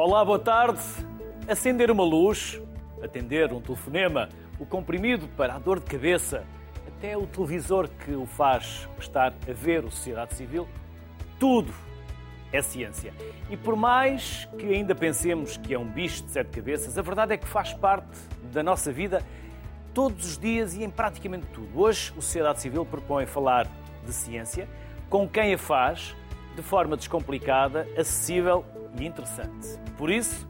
Olá, boa tarde. Acender uma luz, atender um telefonema, o comprimido para a dor de cabeça, até o televisor que o faz estar a ver o Sociedade Civil, tudo é ciência. E por mais que ainda pensemos que é um bicho de sete cabeças, a verdade é que faz parte da nossa vida todos os dias e em praticamente tudo. Hoje, o Sociedade Civil propõe falar de ciência com quem a faz de forma descomplicada, acessível e interessante. Por isso,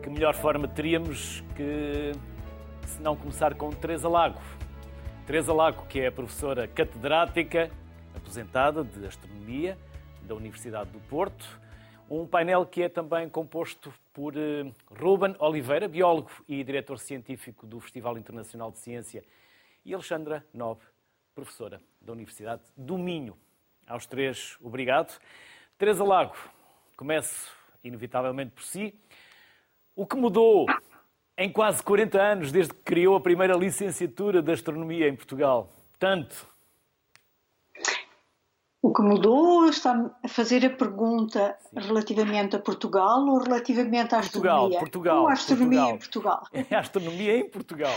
que melhor forma teríamos que se não começar com Teresa Lago. Teresa Lago, que é professora catedrática, aposentada de Astronomia da Universidade do Porto. Um painel que é também composto por eh, Ruben Oliveira, biólogo e diretor científico do Festival Internacional de Ciência, e Alexandra Nobre, professora da Universidade do Minho. Aos três, obrigado. Teresa Lago, começo inevitavelmente por si. O que mudou em quase 40 anos desde que criou a primeira licenciatura de Astronomia em Portugal? Tanto. O que mudou está a fazer a pergunta Sim. relativamente a Portugal ou relativamente à astronomia? Portugal, Portugal. Ou à astronomia Portugal. em Portugal? É a astronomia em Portugal.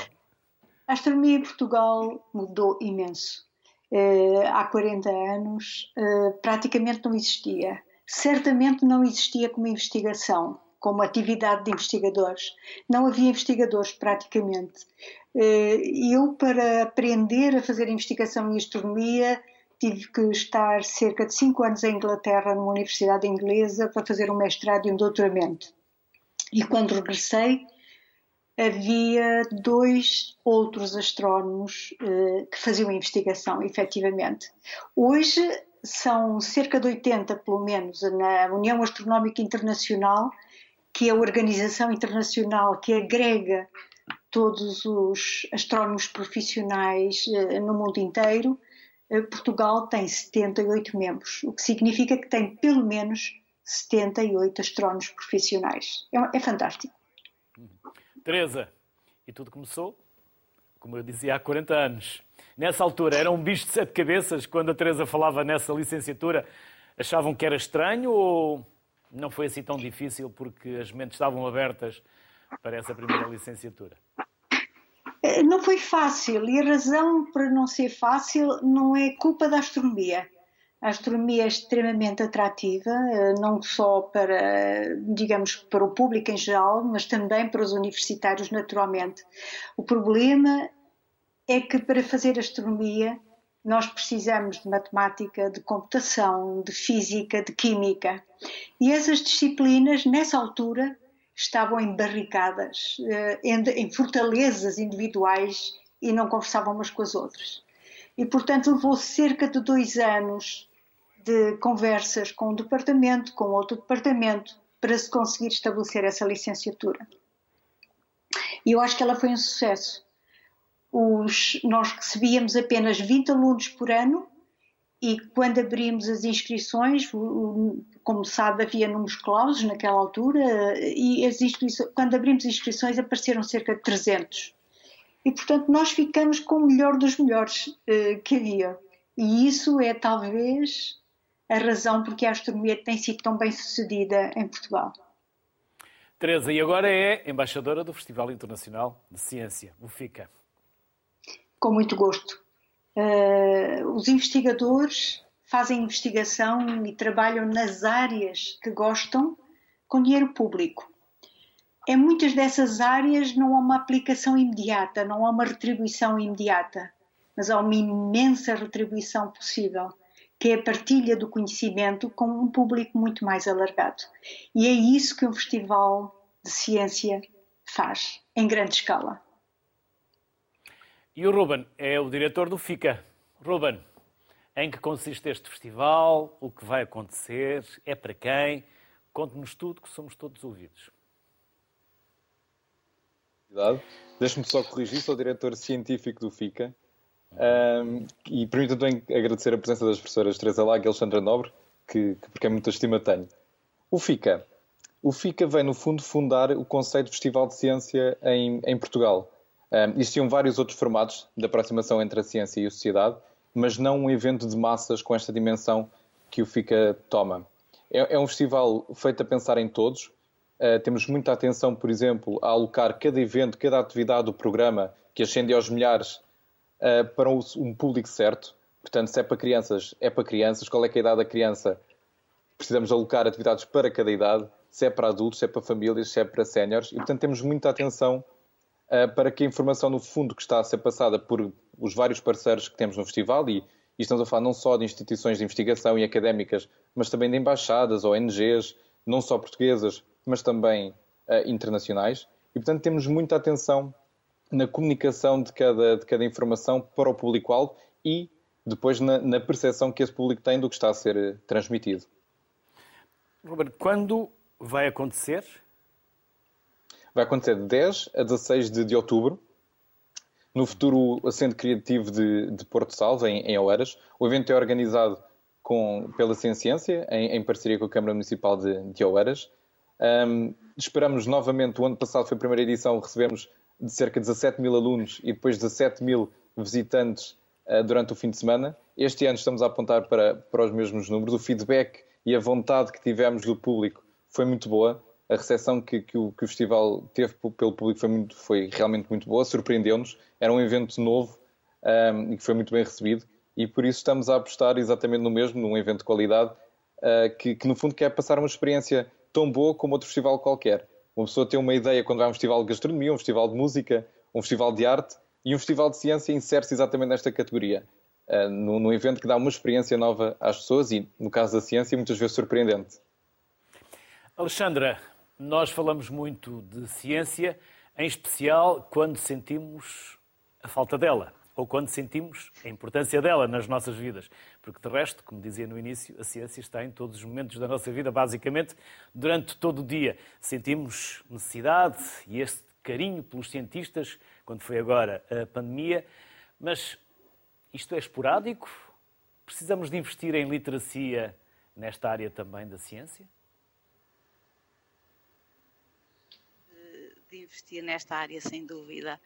A astronomia em Portugal mudou imenso. Uh, há 40 anos uh, praticamente não existia. Certamente não existia como investigação, como atividade de investigadores. Não havia investigadores praticamente. Uh, eu, para aprender a fazer investigação em astronomia, tive que estar cerca de cinco anos em Inglaterra, numa universidade inglesa, para fazer um mestrado e um doutoramento. E quando regressei, havia dois outros astrónomos eh, que faziam investigação, efetivamente. Hoje são cerca de 80, pelo menos, na União Astronómica Internacional, que é a organização internacional que agrega todos os astrónomos profissionais eh, no mundo inteiro eh, Portugal tem 78 membros, o que significa que tem pelo menos 78 astrónomos profissionais. É, é fantástico. Teresa, e tudo começou, como eu dizia, há 40 anos. Nessa altura era um bicho de sete cabeças, quando a Teresa falava nessa licenciatura, achavam que era estranho ou não foi assim tão difícil porque as mentes estavam abertas para essa primeira licenciatura? Eh, não foi fácil e a razão para não ser fácil não é culpa da astronomia. A astronomia é extremamente atrativa, eh, não só para, digamos, para o público em geral, mas também para os universitários, naturalmente. O problema é que para fazer astronomia nós precisamos de matemática, de computação, de física, de química. E essas disciplinas, nessa altura, estavam em barricadas, eh, em fortalezas individuais e não conversavam umas com as outras. E, portanto, levou cerca de dois anos de conversas com um departamento, com outro departamento, para se conseguir estabelecer essa licenciatura. E eu acho que ela foi um sucesso. Os, nós recebíamos apenas 20 alunos por ano e quando abrimos as inscrições, como sabe, havia números clausos naquela altura, e quando abrimos inscrições apareceram cerca de 300. E, portanto, nós ficamos com o melhor dos melhores uh, que havia. E isso é talvez a razão porque a astronomia tem sido tão bem sucedida em Portugal. Teresa, e agora é embaixadora do Festival Internacional de Ciência, o FICA. Com muito gosto. Uh, os investigadores fazem investigação e trabalham nas áreas que gostam com dinheiro público. Em muitas dessas áreas não há uma aplicação imediata, não há uma retribuição imediata, mas há uma imensa retribuição possível, que é a partilha do conhecimento com um público muito mais alargado. E é isso que um festival de ciência faz, em grande escala. E o Ruben é o diretor do FICA. Ruben, em que consiste este festival? O que vai acontecer? É para quem? Conte-nos tudo, que somos todos ouvidos. Deixe-me só corrigir, sou diretor científico do FICA. Um, e permita também agradecer a presença das professoras Teresa Laga e Alexandra Nobre, que, que porque é muita estima tenho. O FICA. O FICA vem, no fundo, fundar o conceito de Festival de Ciência em, em Portugal. Um, existiam vários outros formatos de aproximação entre a ciência e a sociedade, mas não um evento de massas com esta dimensão que o FICA toma. É, é um festival feito a pensar em todos, Uh, temos muita atenção, por exemplo, a alocar cada evento, cada atividade do programa, que ascende aos milhares, uh, para um, um, público certo. Portanto, se é para crianças, é para crianças. Qual é, é a idade da criança? Precisamos alocar atividades para cada idade. Se é para adultos, se é para famílias, se é para séniores. E, portanto, temos muita atenção uh, para que a informação, no fundo, que está a ser passada por os vários parceiros que temos no festival, e, e estamos a falar não só de instituições de investigação e académicas, mas também de embaixadas, ONGs, não só portuguesas, mas também uh, internacionais. E, portanto, temos muita atenção na comunicação de cada, de cada informação para o público-alvo e depois na, na percepção que esse público tem do que está a ser eh, transmitido. Robert, quando vai acontecer? Vai acontecer de 10 a 16 de, de outubro, no futuro Centro Criativo de, de Porto Salvo, em, em Oeiras. O evento é organizado com, pela Ciência, em, em, parceria com a Câmara Municipal de, de Oeiras. Um, esperamos novamente, o ano passado foi a primeira edição, recebemos de cerca de 17 mil alunos e depois 17 mil visitantes uh, durante o fim de semana. Este ano estamos a apontar para, para os mesmos números. O feedback e a vontade que tivemos do público foi muito boa. A recepção que, que, o, que o festival teve pelo público foi, muito, foi realmente muito boa, surpreendeu-nos. Era um evento novo um, e que foi muito bem recebido e por isso estamos a apostar exatamente no mesmo, num evento de qualidade, uh, que, que, no fundo quer passar uma experiência tão boa como outro festival qualquer. Uma pessoa tem uma ideia quando vai a um festival de gastronomia, um festival de música, um festival de arte e um festival de ciência insere-se exatamente nesta categoria. Uh, num, num evento que dá uma experiência nova às pessoas e, no caso da ciência, muitas vezes surpreendente. Alexandra, nós falamos muito de ciência, em especial quando sentimos a falta dela ou quando sentimos a importância dela nas nossas vidas. Porque, de resto, como dizia no início, a ciência está em todos os momentos da nossa vida, basicamente, durante todo o dia. Sentimos necessidade e este carinho pelos cientistas, quando foi agora a pandemia, mas isto é esporádico? Precisamos de investir em literacia nesta área também da ciência? De investir nesta área, sem dúvida.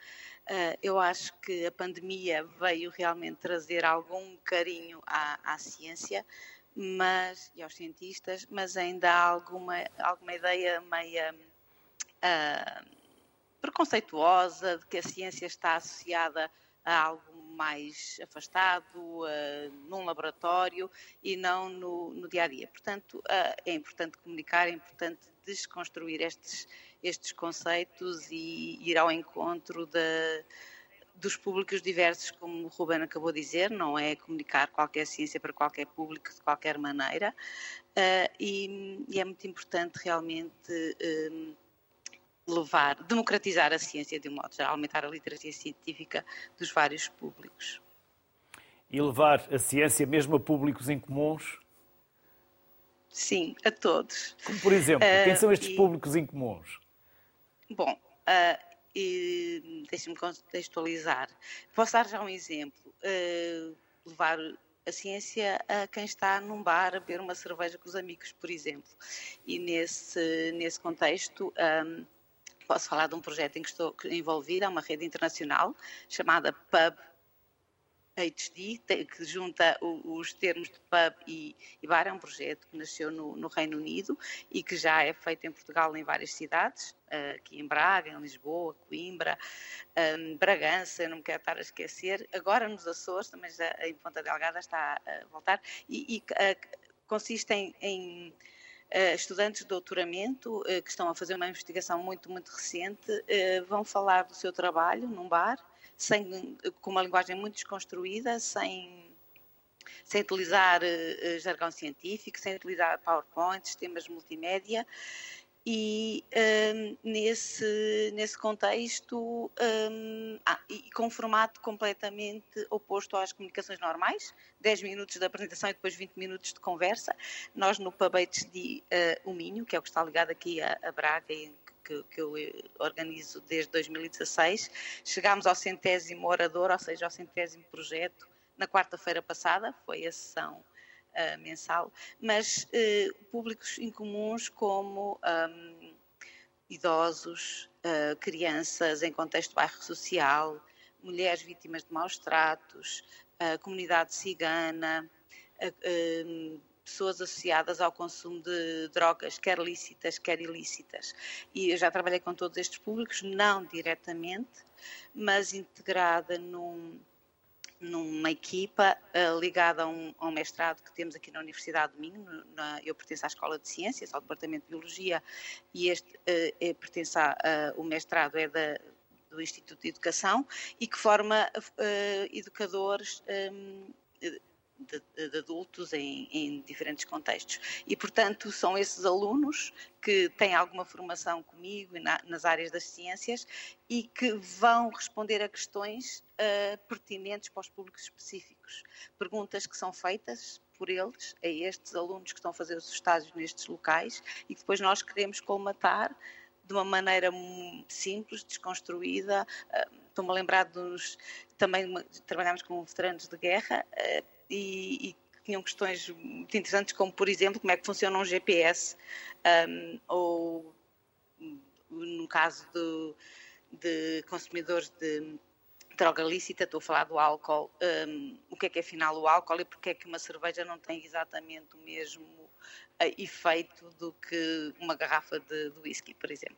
Uh, eu acho que a pandemia veio realmente trazer algum carinho à, à ciência mas, e aos cientistas, mas ainda há alguma, alguma ideia meia uh, preconceituosa de que a ciência está associada a algo mais afastado, uh, num laboratório e não no, no dia a dia. Portanto, uh, é importante comunicar, é importante desconstruir estes, estes conceitos e ir ao encontro de, dos públicos diversos, como o Ruben acabou de dizer, não é comunicar qualquer ciência para qualquer público de qualquer maneira, uh, e, e, é muito importante realmente uh, levar, democratizar a ciência de um modo geral, aumentar a literacia científica dos vários públicos. E levar a ciência mesmo a públicos incomuns? Sim, a todos. Como por exemplo, quem são estes uh, e... públicos incomuns? Bom, uh, deixe-me contextualizar. Posso dar já um exemplo. Uh, levar a ciência a quem está num bar a beber uma cerveja com os amigos, por exemplo. E nesse, nesse contexto, um, posso falar de um projeto em que estou envolvida, uma rede internacional chamada Pub HD, que junta os termos de pub e, bar, é um projeto que nasceu no, no, Reino Unido e que já é feito em Portugal em várias cidades, eh, aqui em Braga, em Lisboa, Coimbra, um, Bragança, não me quero estar a esquecer, agora nos Açores, também já em Ponta Delgada está a voltar, e, e uh, consiste em, em Uh, estudantes de doutoramento uh, que estão a fazer uma investigação muito, muito recente uh, vão falar do seu trabalho num bar sem, com uma linguagem muito desconstruída, sem, sem utilizar uh, jargão científico, sem utilizar PowerPoint, sistemas multimédia. E um, nesse, nesse contexto, um, ah, e com um formato completamente oposto às comunicações normais, 10 minutos de apresentação e depois 20 minutos de conversa, nós no Pabetes de uh, Minho, que é o que está ligado aqui a, a Braga e que, que eu eh, organizo desde 2016. Chegámos ao centésimo orador, ou seja, ao centésimo projeto, na quarta-feira passada, foi a sessão uh, mensal, mas uh, públicos incomuns como um, idosos, uh, crianças em contexto de bairro social, mulheres vítimas de maus tratos, comunidade cigana, pessoas associadas ao consumo de drogas, quer lícitas, quer ilícitas. E eu já trabalhei com todos estes públicos, não diretamente, mas integrada num, numa equipa uh, ligada a um, a um, mestrado que temos aqui na Universidade do Minho. Na, eu pertenço à Escola de Ciências, ao Departamento de Biologia, e este uh, é, pertence a, uh, o mestrado é da, do Instituto de Educação e que forma educadores um, de, de adultos em, em, diferentes contextos. E, portanto, são esses alunos que têm alguma formação comigo na, nas áreas das ciências e que vão responder a questões uh, pertinentes para os públicos específicos. Perguntas que são feitas por eles, a estes alunos que estão a fazer os estágios nestes locais e que depois nós queremos colmatar de uma maneira simples, desconstruída. Uh, Estou-me a lembrar dos. Também trabalhamos com veteranos de guerra. E, e tinham questões muito interessantes, como por exemplo como é que funciona um GPS, um, ou no caso do, de consumidores de droga lícita, estou a falar do álcool, um, o que é que é afinal o álcool e porque é que uma cerveja não tem exatamente o mesmo uh, efeito do que uma garrafa de, de whisky, por exemplo.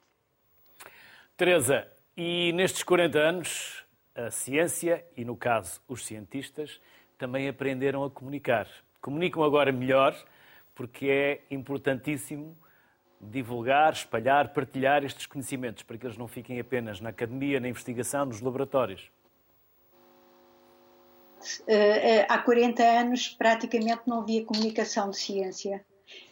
Teresa, e nestes 40 anos, a ciência, e no caso os cientistas, também aprenderam a comunicar. Comunicam agora melhor, porque é importantíssimo divulgar, espalhar, partilhar estes conhecimentos, para que eles não fiquem apenas na academia, na investigação, nos laboratórios. Eh, eh, há 40 anos praticamente não havia comunicação de ciência.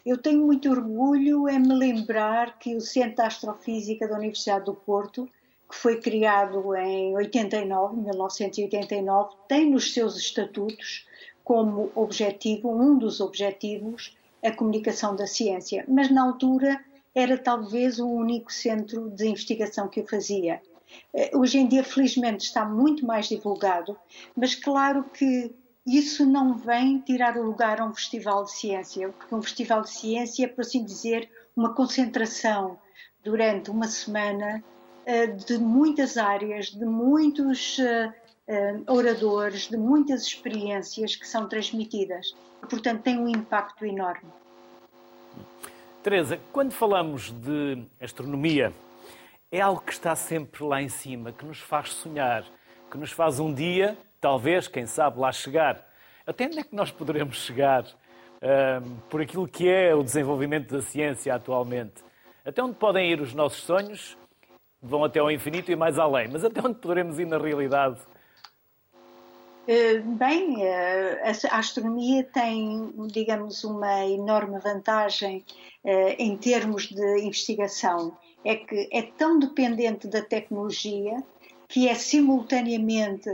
Eu tenho muito orgulho em me lembrar que o Centro de Astrofísica da Universidade do Porto que foi criado em 89, 1989, tem nos seus estatutos como objetivo, um dos objetivos, a comunicação da ciência, mas na altura era talvez o único centro de investigação que o fazia. Eh, hoje em dia, felizmente, está muito mais divulgado, mas claro que isso não vem tirar o lugar a um festival de ciência, porque um festival de ciência é, por assim dizer, uma concentração durante uma semana de muitas áreas, de muitos eh, eh, oradores, de muitas experiências que são transmitidas. Portanto, tem um impacto enorme. Teresa, quando falamos de astronomia, é algo que está sempre lá em cima, que nos faz sonhar, que nos faz um dia, talvez, quem sabe, lá chegar. Até onde é que nós poderemos chegar um, por aquilo que é o desenvolvimento da ciência atualmente? Até onde podem ir os nossos sonhos vão até ao infinito e mais além. Mas até onde poderemos ir na realidade? Eh, bem, eh, a astronomia tem, digamos, uma enorme vantagem eh, em termos de investigação. É que é tão dependente da tecnologia que é simultaneamente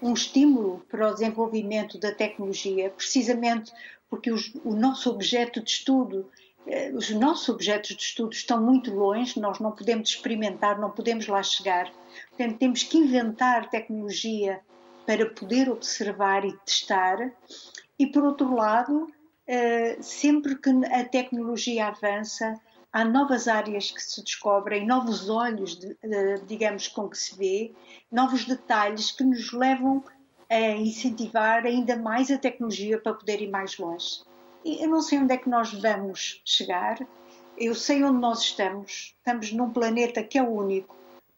um estímulo para o desenvolvimento da tecnologia, precisamente porque o nosso objeto de estudo os nossos objetos de estudo estão muito longe, nós não podemos experimentar, não podemos lá chegar. Portanto, temos que inventar tecnologia para poder observar e testar. E, por outro lado, eh, sempre que a tecnologia avança, há novas áreas que se descobrem, novos olhos, digamos, com que se vê, novos detalhes que nos levam a incentivar ainda mais a tecnologia para poder ir mais longe. Eu não sei onde é que nós vamos chegar, eu sei onde nós estamos. Estamos num planeta que é único,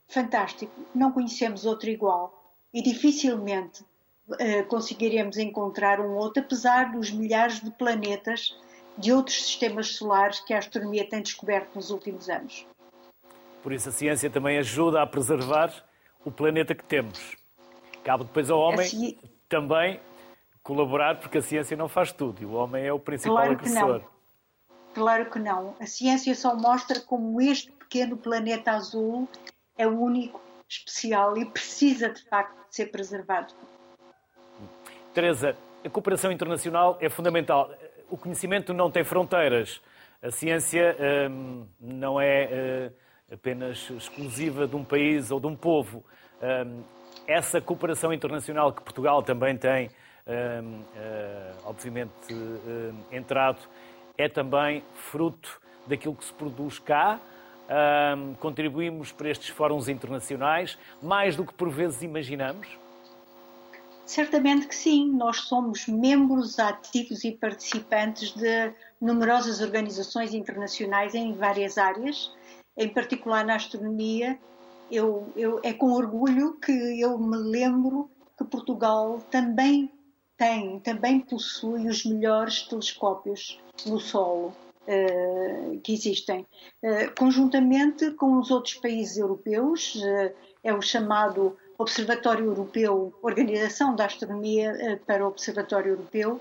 fantástico, não conhecemos outro igual e dificilmente uh, conseguiremos encontrar um outro, apesar dos milhares de planetas de outros sistemas solares que a astronomia tem descoberto nos últimos anos. Por isso a ciência também ajuda a preservar o planeta que temos. Cabe depois ao homem ci... também colaborar, porque a ciência não faz tudo e o homem é o principal claro agressor. Que não. Claro que não. A ciência só mostra como este pequeno planeta azul é o único, especial e precisa de facto de ser preservado. Teresa, a cooperação internacional é fundamental. O conhecimento não tem fronteiras. A ciência hum, não é hum, apenas exclusiva de um país ou de um povo. Hum, essa cooperação internacional que Portugal também tem eh, obviamente entrado, é também fruto daquilo que se produz cá. contribuímos para estes fóruns internacionais mais do que por vezes imaginamos? Certamente que sim, nós somos membros ativos e participantes de numerosas organizações internacionais em várias áreas, em particular na astronomia. Eu, eu, é com orgulho que eu me lembro que Portugal também tem, também possui os melhores telescópios no solo uh, que existem. Uh, conjuntamente com os outros países europeus, uh, é o chamado Observatório Europeu, Organização da Astronomia para o Observatório Europeu,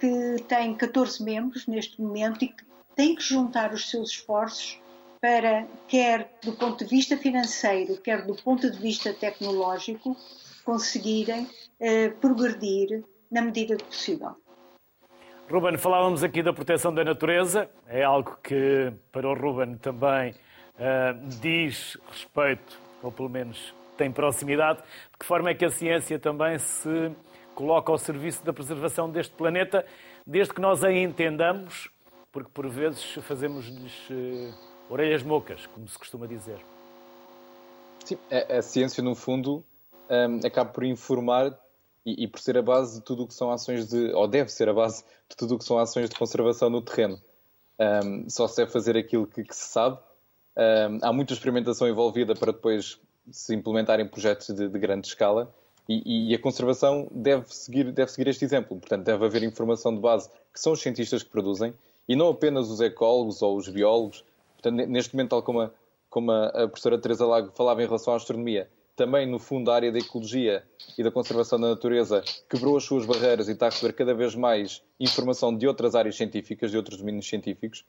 que tem 14 membros neste momento e que tem que juntar os seus esforços para, quer do ponto de vista financeiro, quer do ponto de vista tecnológico, conseguirem eh, progredir na medida do possível. Ruben, falávamos aqui da proteção da natureza, é algo que para o Ruben também uh, diz respeito, ou pelo menos tem proximidade. De que forma é que a ciência também se coloca ao serviço da preservação deste planeta, desde que nós a entendamos, porque por vezes fazemos-lhes uh, orelhas mocas, como se costuma dizer. Sim, a, a ciência, no fundo, um, acaba por informar e, e, por ser a base de tudo o que são ações de, ou deve ser a base de tudo o que são ações de conservação no terreno. Um, só se deve fazer aquilo que, que se sabe. Um, há muita experimentação envolvida para depois se implementarem projetos de, de grande escala e, e, a conservação deve seguir, deve seguir este exemplo. Portanto, deve haver informação de base que são os cientistas que produzem e não apenas os ecólogos ou os biólogos. Portanto, neste momento, tal como a, como a professora Teresa Lago falava em relação à astronomia, também, no fundo, a área da ecologia e da conservação da natureza quebrou as suas barreiras e está a receber cada vez mais informação de outras áreas científicas, de outros domínios científicos.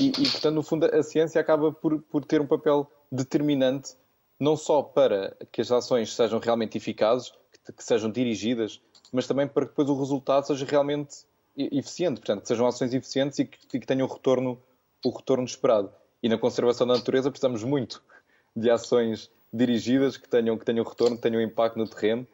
E, e portanto, no fundo, a ciência acaba por, por ter um papel determinante, não só para que as ações sejam realmente eficazes, que, que sejam dirigidas, mas também para que depois o resultado seja realmente eficiente, portanto, que sejam ações eficientes e que, e que tenham o retorno, o retorno esperado. E na conservação da natureza precisamos muito de ações dirigidas que tenham, que tenham retorno, que tenham impacto no terreno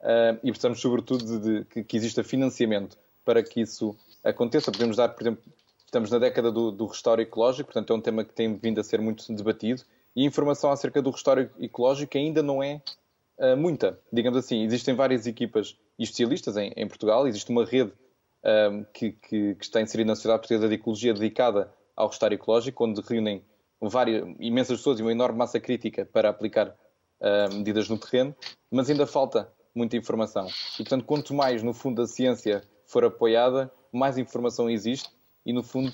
uh, e precisamos, sobretudo, de, de que, que, exista financiamento para que isso aconteça. Podemos dar, por exemplo, estamos na década do, do restauro ecológico, portanto, é um tema que tem vindo a ser muito debatido e a informação acerca do restauro ecológico ainda não é uh, muita. Digamos assim, existem várias equipas e especialistas em, em Portugal, existe uma rede uh, que, que, que, está inserida na Sociedade Portuguesa de Ecologia dedicada ao restauro ecológico, onde reúnem várias, imensas pessoas e uma enorme massa crítica para aplicar uh, medidas no terreno, mas ainda falta muita informação. E, portanto, quanto mais, no fundo, a ciência for apoiada, mais informação existe e, no fundo,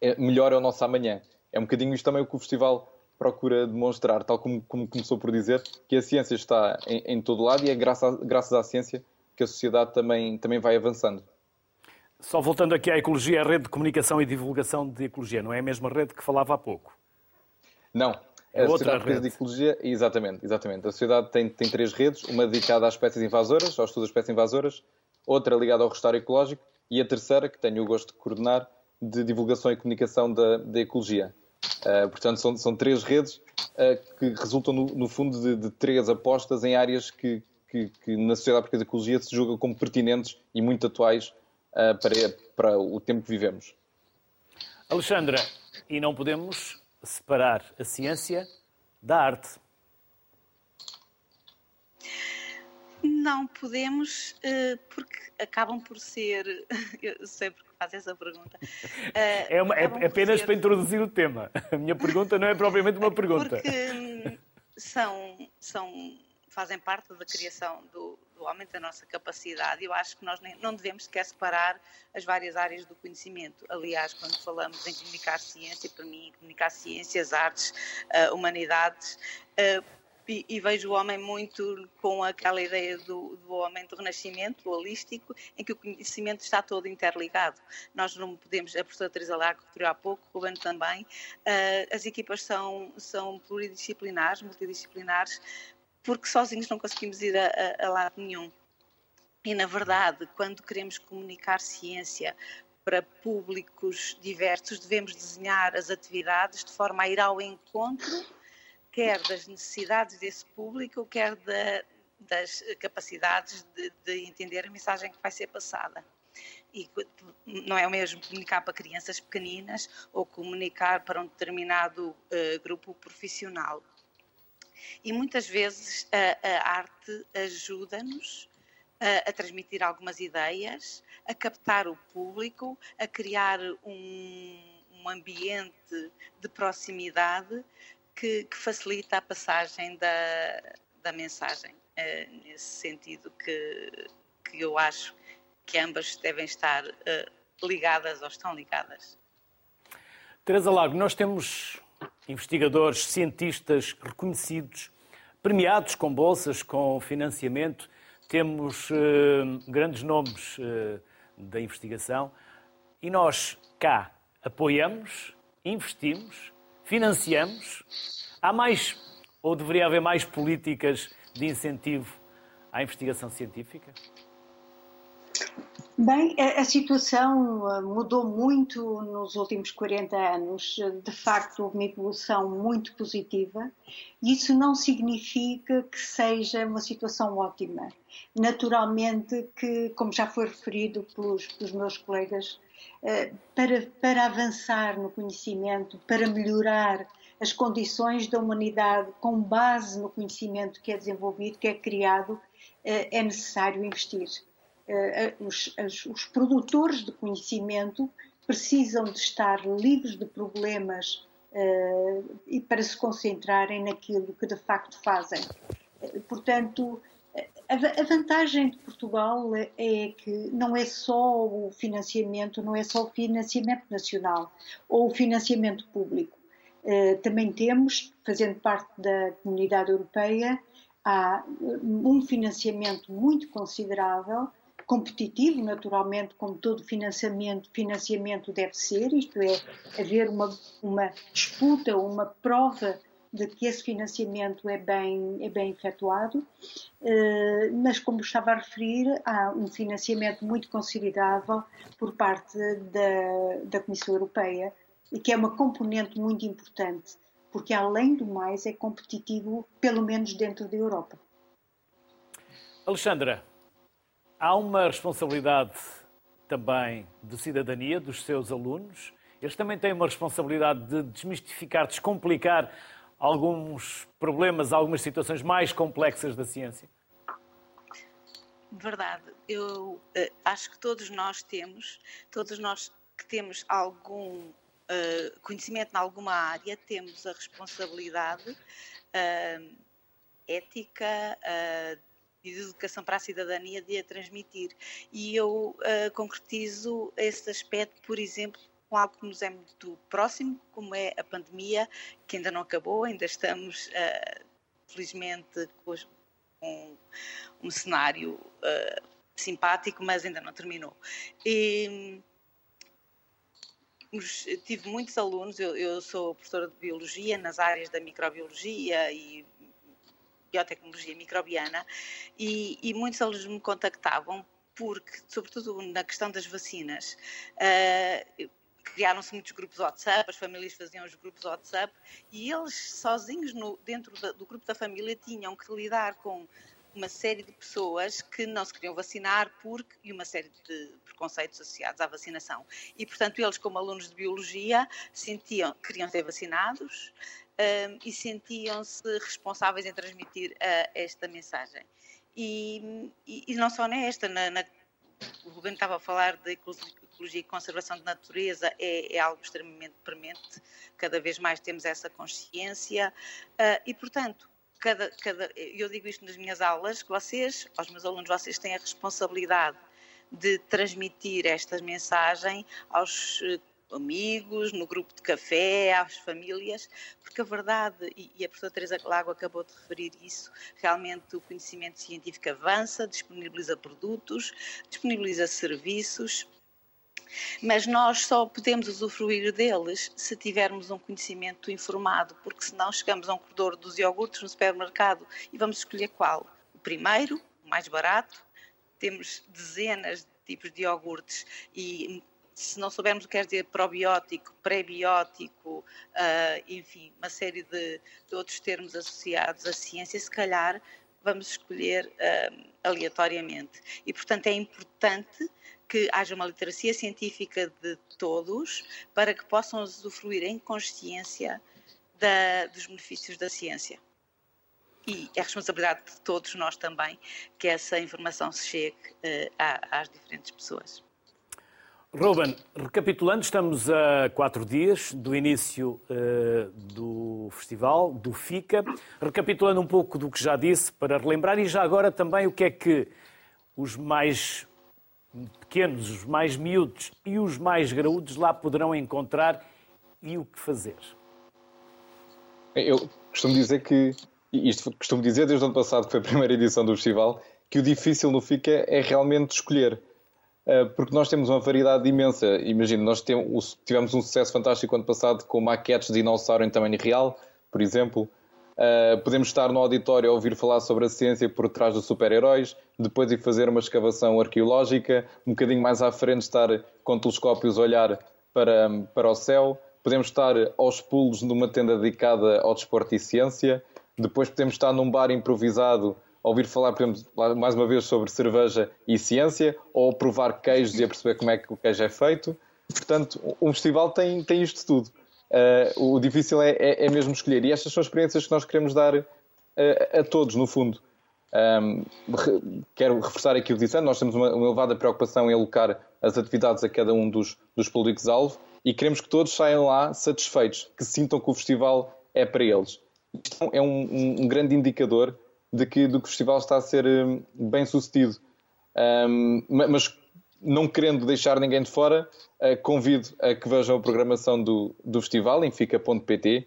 é, melhor é o nosso amanhã. É um bocadinho isto também o que o festival procura demonstrar, tal como, como começou por dizer, que a ciência está em, em todo lado e é graças, graças à ciência que a sociedade também, também vai avançando. Só voltando aqui à ecologia, a rede de comunicação e divulgação de ecologia, não é a mesma rede que falava há pouco? Não. É a outra rede. de Ecologia, exatamente, exatamente. A sociedade tem, tem três redes, uma dedicada às espécies invasoras, ao estudo das espécies invasoras, outra ligada ao restauro ecológico e a terceira, que tenho o gosto de coordenar, de divulgação e comunicação da, da ecologia. Uh, portanto, são, são três redes uh, que resultam, no, no fundo, de, de, três apostas em áreas que, que, que na Sociedade Portuguesa de Ecologia se julgam como pertinentes e muito atuais uh, para, para o tempo que vivemos. Alexandra, e não podemos separar a ciência da arte. Não podemos, uh, porque acabam por ser. Eu sempre que faço essa pergunta. É, uma, é apenas ser... para introduzir o tema. A minha pergunta não é propriamente uma pergunta. Porque hum, são, são fazem parte da criação do, aumento da nossa capacidade. Eu acho que nós nem, não devemos sequer separar as várias áreas do conhecimento. Aliás, quando falamos em comunicar ciência, para mim, comunicar ciências, artes, uh, humanidades, uh, e, e, vejo o homem muito com aquela ideia do, do homem do renascimento, holístico, em que o conhecimento está todo interligado. Nós não podemos, a professora Teresa Lago referiu há pouco, Ruben também, uh, as equipas são, são pluridisciplinares, multidisciplinares, porque sozinhos não conseguimos ir a, a, a lado nenhum. E, na verdade, quando queremos comunicar ciência para públicos diversos, devemos desenhar as atividades de forma a ir ao encontro, quer das necessidades desse público, quer da, das capacidades de, de, entender a mensagem que vai ser passada. E não é o mesmo comunicar para crianças pequeninas ou comunicar para um determinado uh, grupo profissional. E muitas vezes a, a arte ajuda-nos a, a, transmitir algumas ideias, a captar o público, a criar um, um ambiente de proximidade que, que, facilita a passagem da, da mensagem. Uh, nesse sentido que, que eu acho que ambas devem estar uh, ligadas ou estão ligadas. Teresa Lago, nós temos investigadores, cientistas reconhecidos, premiados com bolsas, com financiamento. Temos uh, grandes nomes uh, da investigação e nós cá apoiamos, investimos, financiamos. Há mais ou deveria haver mais políticas de incentivo à investigação científica? Bem, a, situação eh, mudou muito nos últimos 40 anos. De facto, houve uma evolução muito positiva. Isso não significa que seja uma situação ótima. Naturalmente, que, como já foi referido pelos, pelos meus colegas, eh, para, para avançar no conhecimento, para melhorar as condições da humanidade com base no conhecimento que é desenvolvido, que é criado, eh, é necessário investir eh, os, os produtores de conhecimento precisam de estar livres de problemas uh, e para se concentrarem naquilo que de facto fazem. Uh, portanto, a, a, vantagem de Portugal é que não é só o financiamento, não é só o financiamento nacional ou o financiamento público. Uh, também temos, fazendo parte da comunidade europeia, há um financiamento muito considerável competitivo, naturalmente, como todo financiamento, financiamento deve ser, isto é, haver uma, uma disputa, uma prova de que esse financiamento é bem, é bem efetuado, eh, mas como estava a referir, há um financiamento muito considerável por parte da, da Comissão Europeia e que é uma componente muito importante, porque além do mais é competitivo, pelo menos dentro da Europa. Alexandra, Há uma responsabilidade também de cidadania dos seus alunos. Eles também têm uma responsabilidade de desmistificar, descomplicar alguns problemas, algumas situações mais complexas da ciência. Verdade. Eu uh, acho que todos nós temos, todos nós que temos algum uh, conhecimento em alguma área, temos a responsabilidade uh, ética, e de educação para a cidadania de a transmitir. E eu uh, concretizo esse aspecto, por exemplo, com algo que nos é muito próximo, como é a pandemia, que ainda não acabou, ainda estamos, uh, felizmente, com um cenário uh, simpático, mas ainda não terminou. E, tive muitos alunos, eu, eu, sou professora de biologia nas áreas da microbiologia e biotecnologia microbiana e, e muitos alunos me contactavam porque, sobretudo na questão das vacinas, uh, criaram-se muitos grupos WhatsApp, as famílias faziam os grupos WhatsApp e eles sozinhos no, dentro da, do grupo da família tinham que lidar com uma série de pessoas que não se queriam vacinar porque e uma série de preconceitos associados à vacinação. E, portanto, eles, como alunos de biologia, sentiam queriam ser vacinados, um, e sentiam-se responsáveis em transmitir uh, esta mensagem. E, e, e, não só nesta, na, na, o Rubén estava a falar de ecologia e conservação de natureza, é, é, algo extremamente premente, cada vez mais temos essa consciência uh, e, portanto, cada, cada, eu digo isto nas minhas aulas, que vocês, aos meus alunos, vocês têm a responsabilidade de transmitir esta mensagem aos amigos, no grupo de café, às famílias, porque a verdade, e a professora Teresa Lago acabou de referir isso, realmente o conhecimento científico avança, disponibiliza produtos, disponibiliza serviços, mas nós só podemos usufruir deles se tivermos um conhecimento informado, porque senão chegamos a um corredor dos iogurtes no supermercado e vamos escolher qual? O primeiro, o mais barato, temos dezenas de tipos de iogurtes e se não soubermos o que quer dizer probiótico, pré-biótico, uh, enfim, uma série de, de, outros termos associados à ciência, se calhar vamos escolher uh, aleatoriamente. E, portanto, é importante que haja uma literacia científica de todos para que possam usufruir em consciência da, dos benefícios da ciência. e é responsabilidade de todos nós também que essa informação chegue uh, às diferentes pessoas. Ruben, recapitulando, estamos a quatro dias do início uh, do festival, do FICA. Recapitulando um pouco do que já disse, para relembrar, e já agora também o que é que os mais pequenos, os mais miúdos e os mais graúdos lá poderão encontrar e o que fazer. Eu costumo dizer que, isto costumo dizer desde o ano passado, que foi a primeira edição do festival, que o difícil no FICA é realmente escolher. Eh, porque nós temos uma variedade imensa. Imagino, nós tivemos um sucesso fantástico ano passado com maquetes de dinossauro em tamanho real, por exemplo. Uh, podemos estar no auditório a ouvir falar sobre a ciência por trás dos super-heróis, depois ir fazer uma escavação arqueológica, um bocadinho mais à frente estar com telescópios a olhar para, para o céu. Podemos estar aos pulos numa tenda dedicada ao desporto e ciência. Depois podemos estar num bar improvisado ouvir falar, por exemplo, mais uma vez sobre cerveja e ciência, ou provar queijos e a perceber como é que o queijo é feito. Portanto, um festival tem, tem isto tudo. Uh, o difícil é, é, é, mesmo escolher. E estas são experiências que nós queremos dar uh, a todos, no fundo. Um, quero reforçar aqui o que disse nós temos uma, uma, elevada preocupação em alocar as atividades a cada um dos, dos públicos-alvo e queremos que todos saiam lá satisfeitos, que sintam que o festival é para eles. Isto é um, um, um grande indicador de que, de que o festival está a ser um, bem sucedido. mas não querendo deixar ninguém de fora, uh, convido a que vejam a programação do, do festival em fica.pt.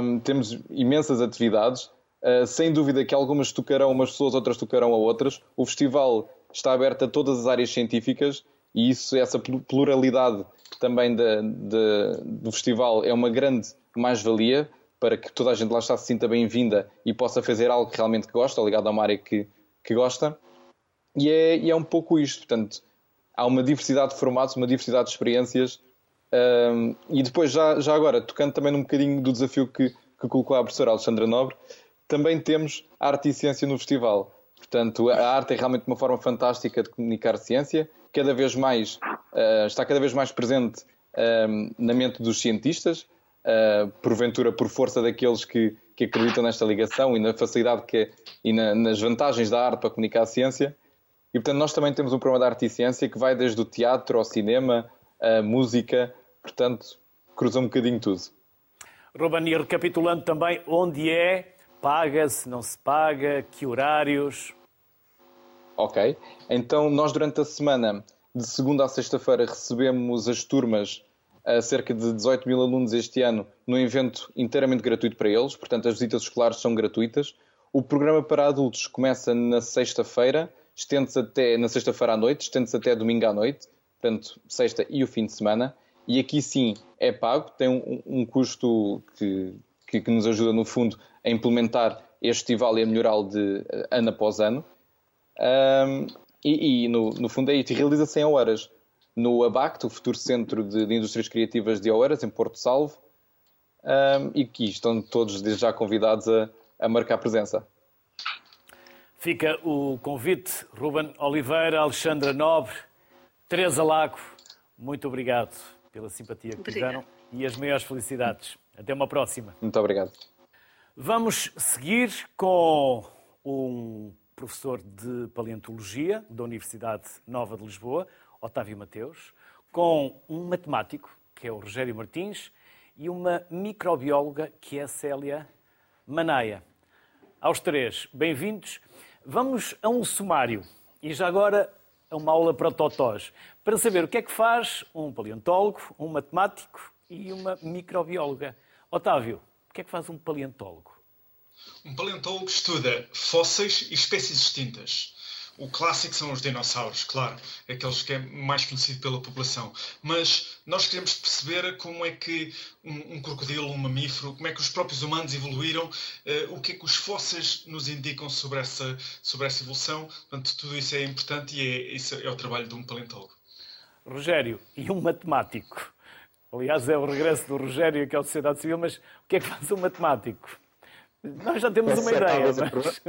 Um, temos imensas atividades. Uh, sem dúvida que algumas tocarão umas pessoas, outras tocarão a outras. O festival está aberto a todas as áreas científicas e isso, essa pluralidade também de, de, do festival é uma grande mais-valia para que toda a gente lá está se sinta bem-vinda e possa fazer algo que realmente gosta, ligado a uma área que, que gosta. E é, e é um pouco isto, portanto, há uma diversidade de formatos, uma diversidade de experiências. Um, e depois, já, já agora, tocando também num bocadinho do desafio que, que colocou a professora Alexandra Nobre, também temos arte e ciência no festival. Portanto, a arte é realmente uma forma fantástica de comunicar ciência, cada vez mais, uh, está cada vez mais presente uh, na mente dos cientistas, uh, porventura por força daqueles que, que acreditam nesta ligação e na facilidade que, e na, nas vantagens da arte para comunicar a ciência. E portanto, nós também temos um programa de arte e ciência que vai desde o teatro ao cinema, a música, portanto, cruza um bocadinho tudo. Ruben, e recapitulando também, onde é, paga-se, não se paga, que horários? Ok, então nós durante a semana, de segunda a sexta-feira, recebemos as turmas, a cerca de 18 mil alunos este ano, num evento inteiramente gratuito para eles, portanto as visitas escolares são gratuitas. O programa para adultos começa na sexta-feira, estende-se até na sexta-feira à noite, estende-se até domingo à noite, portanto, sexta e o fim de semana. E aqui sim é pago, tem um, um custo que, que, que, nos ajuda, no fundo, a implementar este festival e a melhorá-lo de eh, ano após ano. Um, e, e no, no, fundo é isto, realiza-se em horas no ABACT, o futuro Centro de, de Indústrias Criativas de Oeiras, em Porto Salvo, um, e que estão todos desde já convidados a, a marcar presença. Fica o convite, Ruben Oliveira, Alexandra Nobre, Teresa Lago, muito obrigado pela simpatia que tiveram e as maiores felicidades. Até uma próxima. Muito obrigado. Vamos seguir com um professor de paleontologia da Universidade Nova de Lisboa, Otávio Mateus, com um matemático, que é o Rogério Martins, e uma microbióloga, que é a Célia Manaia. Aos três, bem-vindos. Vamos a um sumário e já agora a uma aula para totós, para saber o que é que faz um paleontólogo, um matemático e uma microbióloga. Otávio, o que é que faz um paleontólogo? Um paleontólogo estuda fósseis e espécies extintas. O clássico são os dinossauros, claro, aqueles que é mais conhecido pela população. Mas nós queremos perceber como é que um, um crocodilo, um mamífero, como é que os próprios humanos evoluíram, uh, o que é que os fósseis nos indicam sobre essa, sobre essa evolução. Portanto, tudo isso é importante e é, isso é o trabalho de um paleontólogo. Rogério, e um matemático? Aliás, é o regresso do Rogério aqui à sociedade civil, mas o que é que faz um matemático? Nós já temos uma ideia. Mas...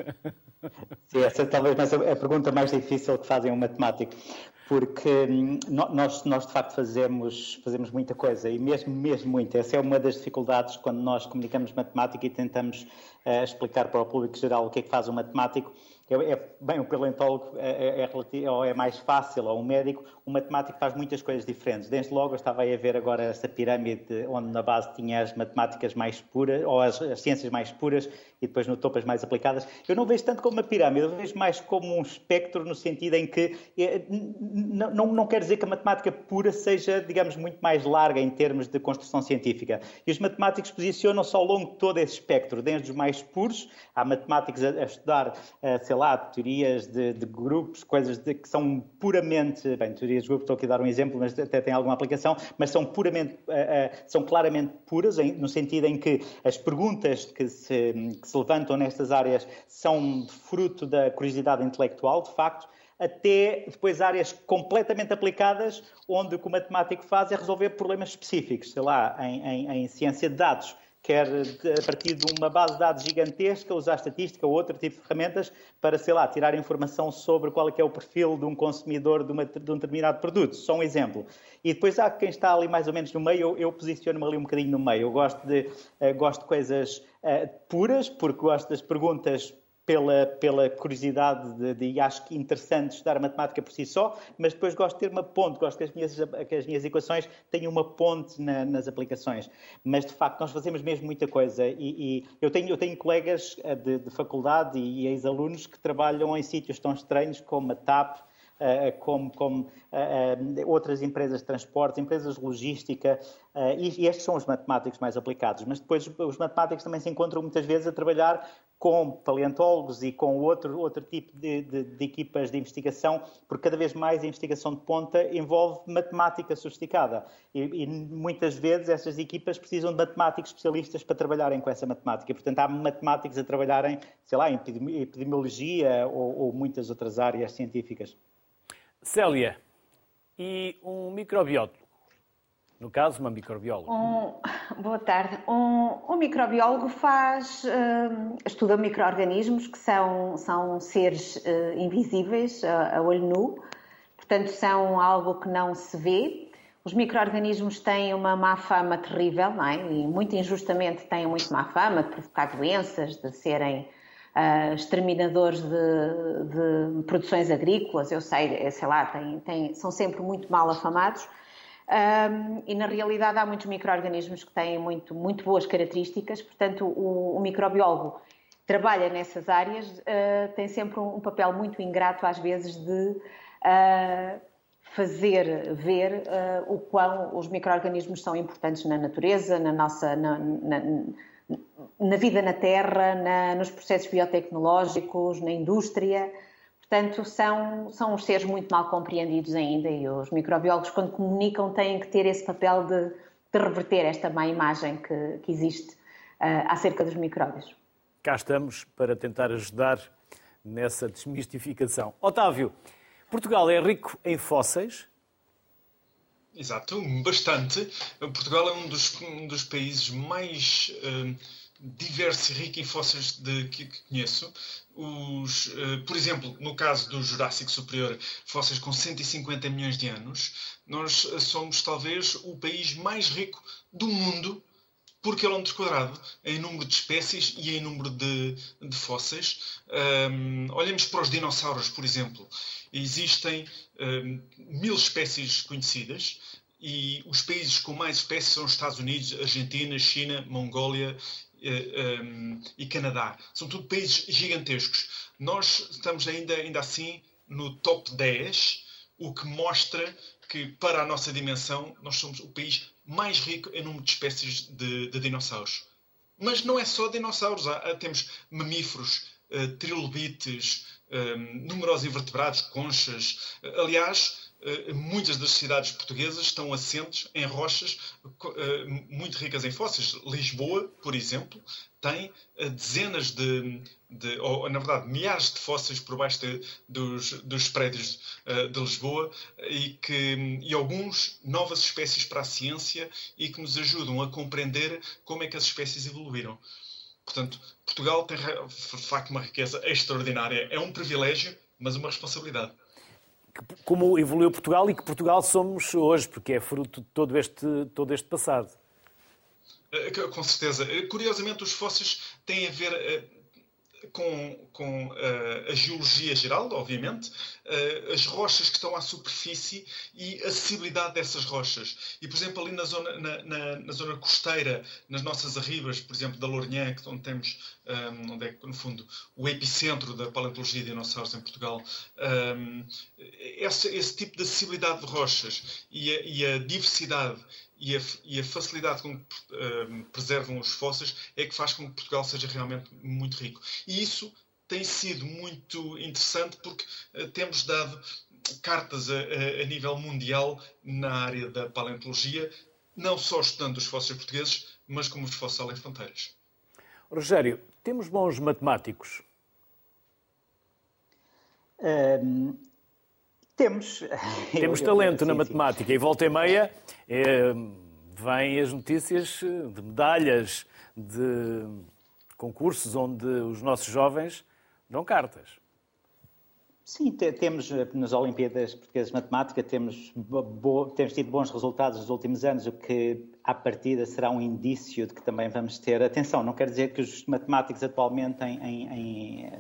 Sim, essa é talvez a pergunta mais difícil que fazem um matemático, porque hum, nós, nós de facto fazemos, fazemos muita coisa e mesmo, mesmo muito. Essa é uma das dificuldades quando nós comunicamos matemática e tentamos uh, explicar para o público geral o que é que faz um matemático é, é, bem, o paleontólogo é, é, é, é mais fácil, ou um médico, o matemático faz muitas coisas diferentes. Desde logo eu estava aí a ver agora essa pirâmide onde na base tinha as matemáticas mais puras, ou as, as ciências mais puras, e depois no topo as mais aplicadas. Eu não vejo tanto como uma pirâmide, eu vejo mais como um espectro no sentido em que é, não, não quer dizer que a matemática pura seja, digamos, muito mais larga em termos de construção científica. E os matemáticos posicionam-se ao longo de todo esse espectro, desde os mais puros, há matemáticos a, a estudar, a, sei lá, teorias de, de grupos, coisas de, que são puramente, bem, teorias de grupos, estou aqui a dar um exemplo, mas até tem alguma aplicação, mas são puramente, uh, são claramente puras, no sentido em que as perguntas que se, que se levantam nestas áreas são fruto da curiosidade intelectual, de facto, até depois áreas completamente aplicadas, onde o que o matemático faz é resolver problemas específicos, sei lá, em, em, em ciência de dados quer a partir de uma base de dados gigantesca, usar estatística ou outro tipo de ferramentas para, sei lá, tirar informação sobre qual é que é o perfil de um consumidor de, uma, de um determinado produto. Só um exemplo. E depois há quem está ali mais ou menos no meio, eu, eu posiciono-me ali um bocadinho no meio. Eu gosto de, uh, gosto de coisas uh, puras, porque gosto das perguntas pela, pela curiosidade de, de, e acho que interessante estudar matemática por si só, mas depois gosto de ter uma ponte, gosto que as minhas, que as minhas equações tenham uma ponte na, nas aplicações. Mas, de facto, nós fazemos mesmo muita coisa e, e eu, tenho, eu tenho colegas eh, de, de faculdade e, e ex-alunos que trabalham em sítios tão estranhos como a TAP, eh, como, como eh, outras empresas de transporte, empresas de logística, e estes são os matemáticos mais aplicados. Mas depois os matemáticos também se encontram muitas vezes a trabalhar com paleontólogos e com outro, outro tipo de, de, de, equipas de investigação, porque cada vez mais a investigação de ponta envolve matemática sofisticada. E, e muitas vezes essas equipas precisam de matemáticos especialistas para trabalharem com essa matemática. Portanto, há matemáticos a trabalharem, sei lá, em epidemiologia ou, ou muitas outras áreas científicas. Célia, e um microbiólogo no caso, uma microbióloga. Um, boa tarde. Um, um microbiólogo faz, uh, estuda micro-organismos que são, são seres uh, invisíveis a, a, olho nu, portanto, são algo que não se vê. Os micro-organismos têm uma má fama terrível, não é? E muito injustamente têm muito má fama de provocar doenças, de serem uh, exterminadores de, de, produções agrícolas. Eu sei, sei lá, são sempre muito mal afamados um, e na realidade há muitos micro-organismos que têm muito, muito boas características, portanto, o, o microbiólogo trabalha nessas áreas, uh, tem sempre um, um, papel muito ingrato, às vezes, de uh, fazer ver uh, o quão os micro-organismos são importantes na natureza, na nossa. Na, na, na vida na Terra, na, nos processos biotecnológicos, na indústria. Portanto, são, são os seres muito mal compreendidos ainda e os microbiólogos, quando comunicam, têm que ter esse papel de, de reverter esta má imagem que, que existe uh, acerca dos micróbios. Cá estamos para tentar ajudar nessa desmistificação. Otávio, Portugal é rico em fósseis? Exato, bastante. Portugal é um dos, um dos países mais. Uh diverso e rico em fósseis de, que, que conheço. Os, uh, por exemplo, no caso do Jurássico Superior, fósseis com 150 milhões de anos, nós eh, somos talvez o país mais rico do mundo por quilómetro quadrado, em número de espécies e em número de, de fósseis. Um, olhemos para os dinossauros, por exemplo. Existem um, mil espécies conhecidas, e os países com mais espécies são os Estados Unidos, Argentina, China, Mongólia um, eh, e Canadá. São tudo países gigantescos. Nós estamos ainda, ainda assim no top 10, o que mostra que, para a nossa dimensão, nós somos o país mais rico em número de espécies de, de dinossauros. Mas não é só dinossauros, há, temos mamíferos, uh, trilobites, um, ehm, numerosos invertebrados, conchas. Aliás, eh, muitas das cidades portuguesas estão assentes em rochas eh, muito ricas em fósseis. Lisboa, por exemplo, tem eh, dezenas de, de, ou na verdade milhares de fósseis por baixo de, dos, dos prédios de Lisboa e, que, e alguns novas espécies para a ciência e que nos ajudam a compreender como é que as espécies evoluíram. Portanto, Portugal tem de facto uma riqueza extraordinária. É um privilégio, mas uma responsabilidade. Como evoluiu Portugal e que Portugal somos hoje, porque é fruto de todo este, todo este passado. Eh, com certeza. Eh, curiosamente, os fósseis têm a ver eh, com, com a geologia geral, obviamente, as rochas que estão à superfície e a acessibilidade dessas rochas. E, por exemplo, ali na zona, na, na, na zona costeira, nas nossas arribas, por exemplo, da Lourinhã, onde temos, um, onde é, no fundo, o epicentro da paleontologia de dinossauros em Portugal, um, esse, esse, tipo de acessibilidade de rochas e a, e a diversidade e a, e a, facilidade com que uh, preservam os fósseis é que faz com que Portugal seja realmente muito rico. E isso tem sido muito interessante porque uh, temos dado cartas a, a, a, nível mundial na área da paleontologia, não só estudando os fósseis portugueses, mas como os fósseis além fronteiras. Rogério, temos bons matemáticos? Um, temos. Temos eu, talento eu, sim, na matemática sim. e volta e meia é, vêm as notícias de medalhas, de concursos onde os nossos jovens dão cartas. Sim, temos nas Olimpíadas Portuguesas de Matemática temos, temos tido bons resultados nos últimos anos, o que à partida será um indício de que também vamos ter. Atenção, não quer dizer que os matemáticos atualmente em, em, em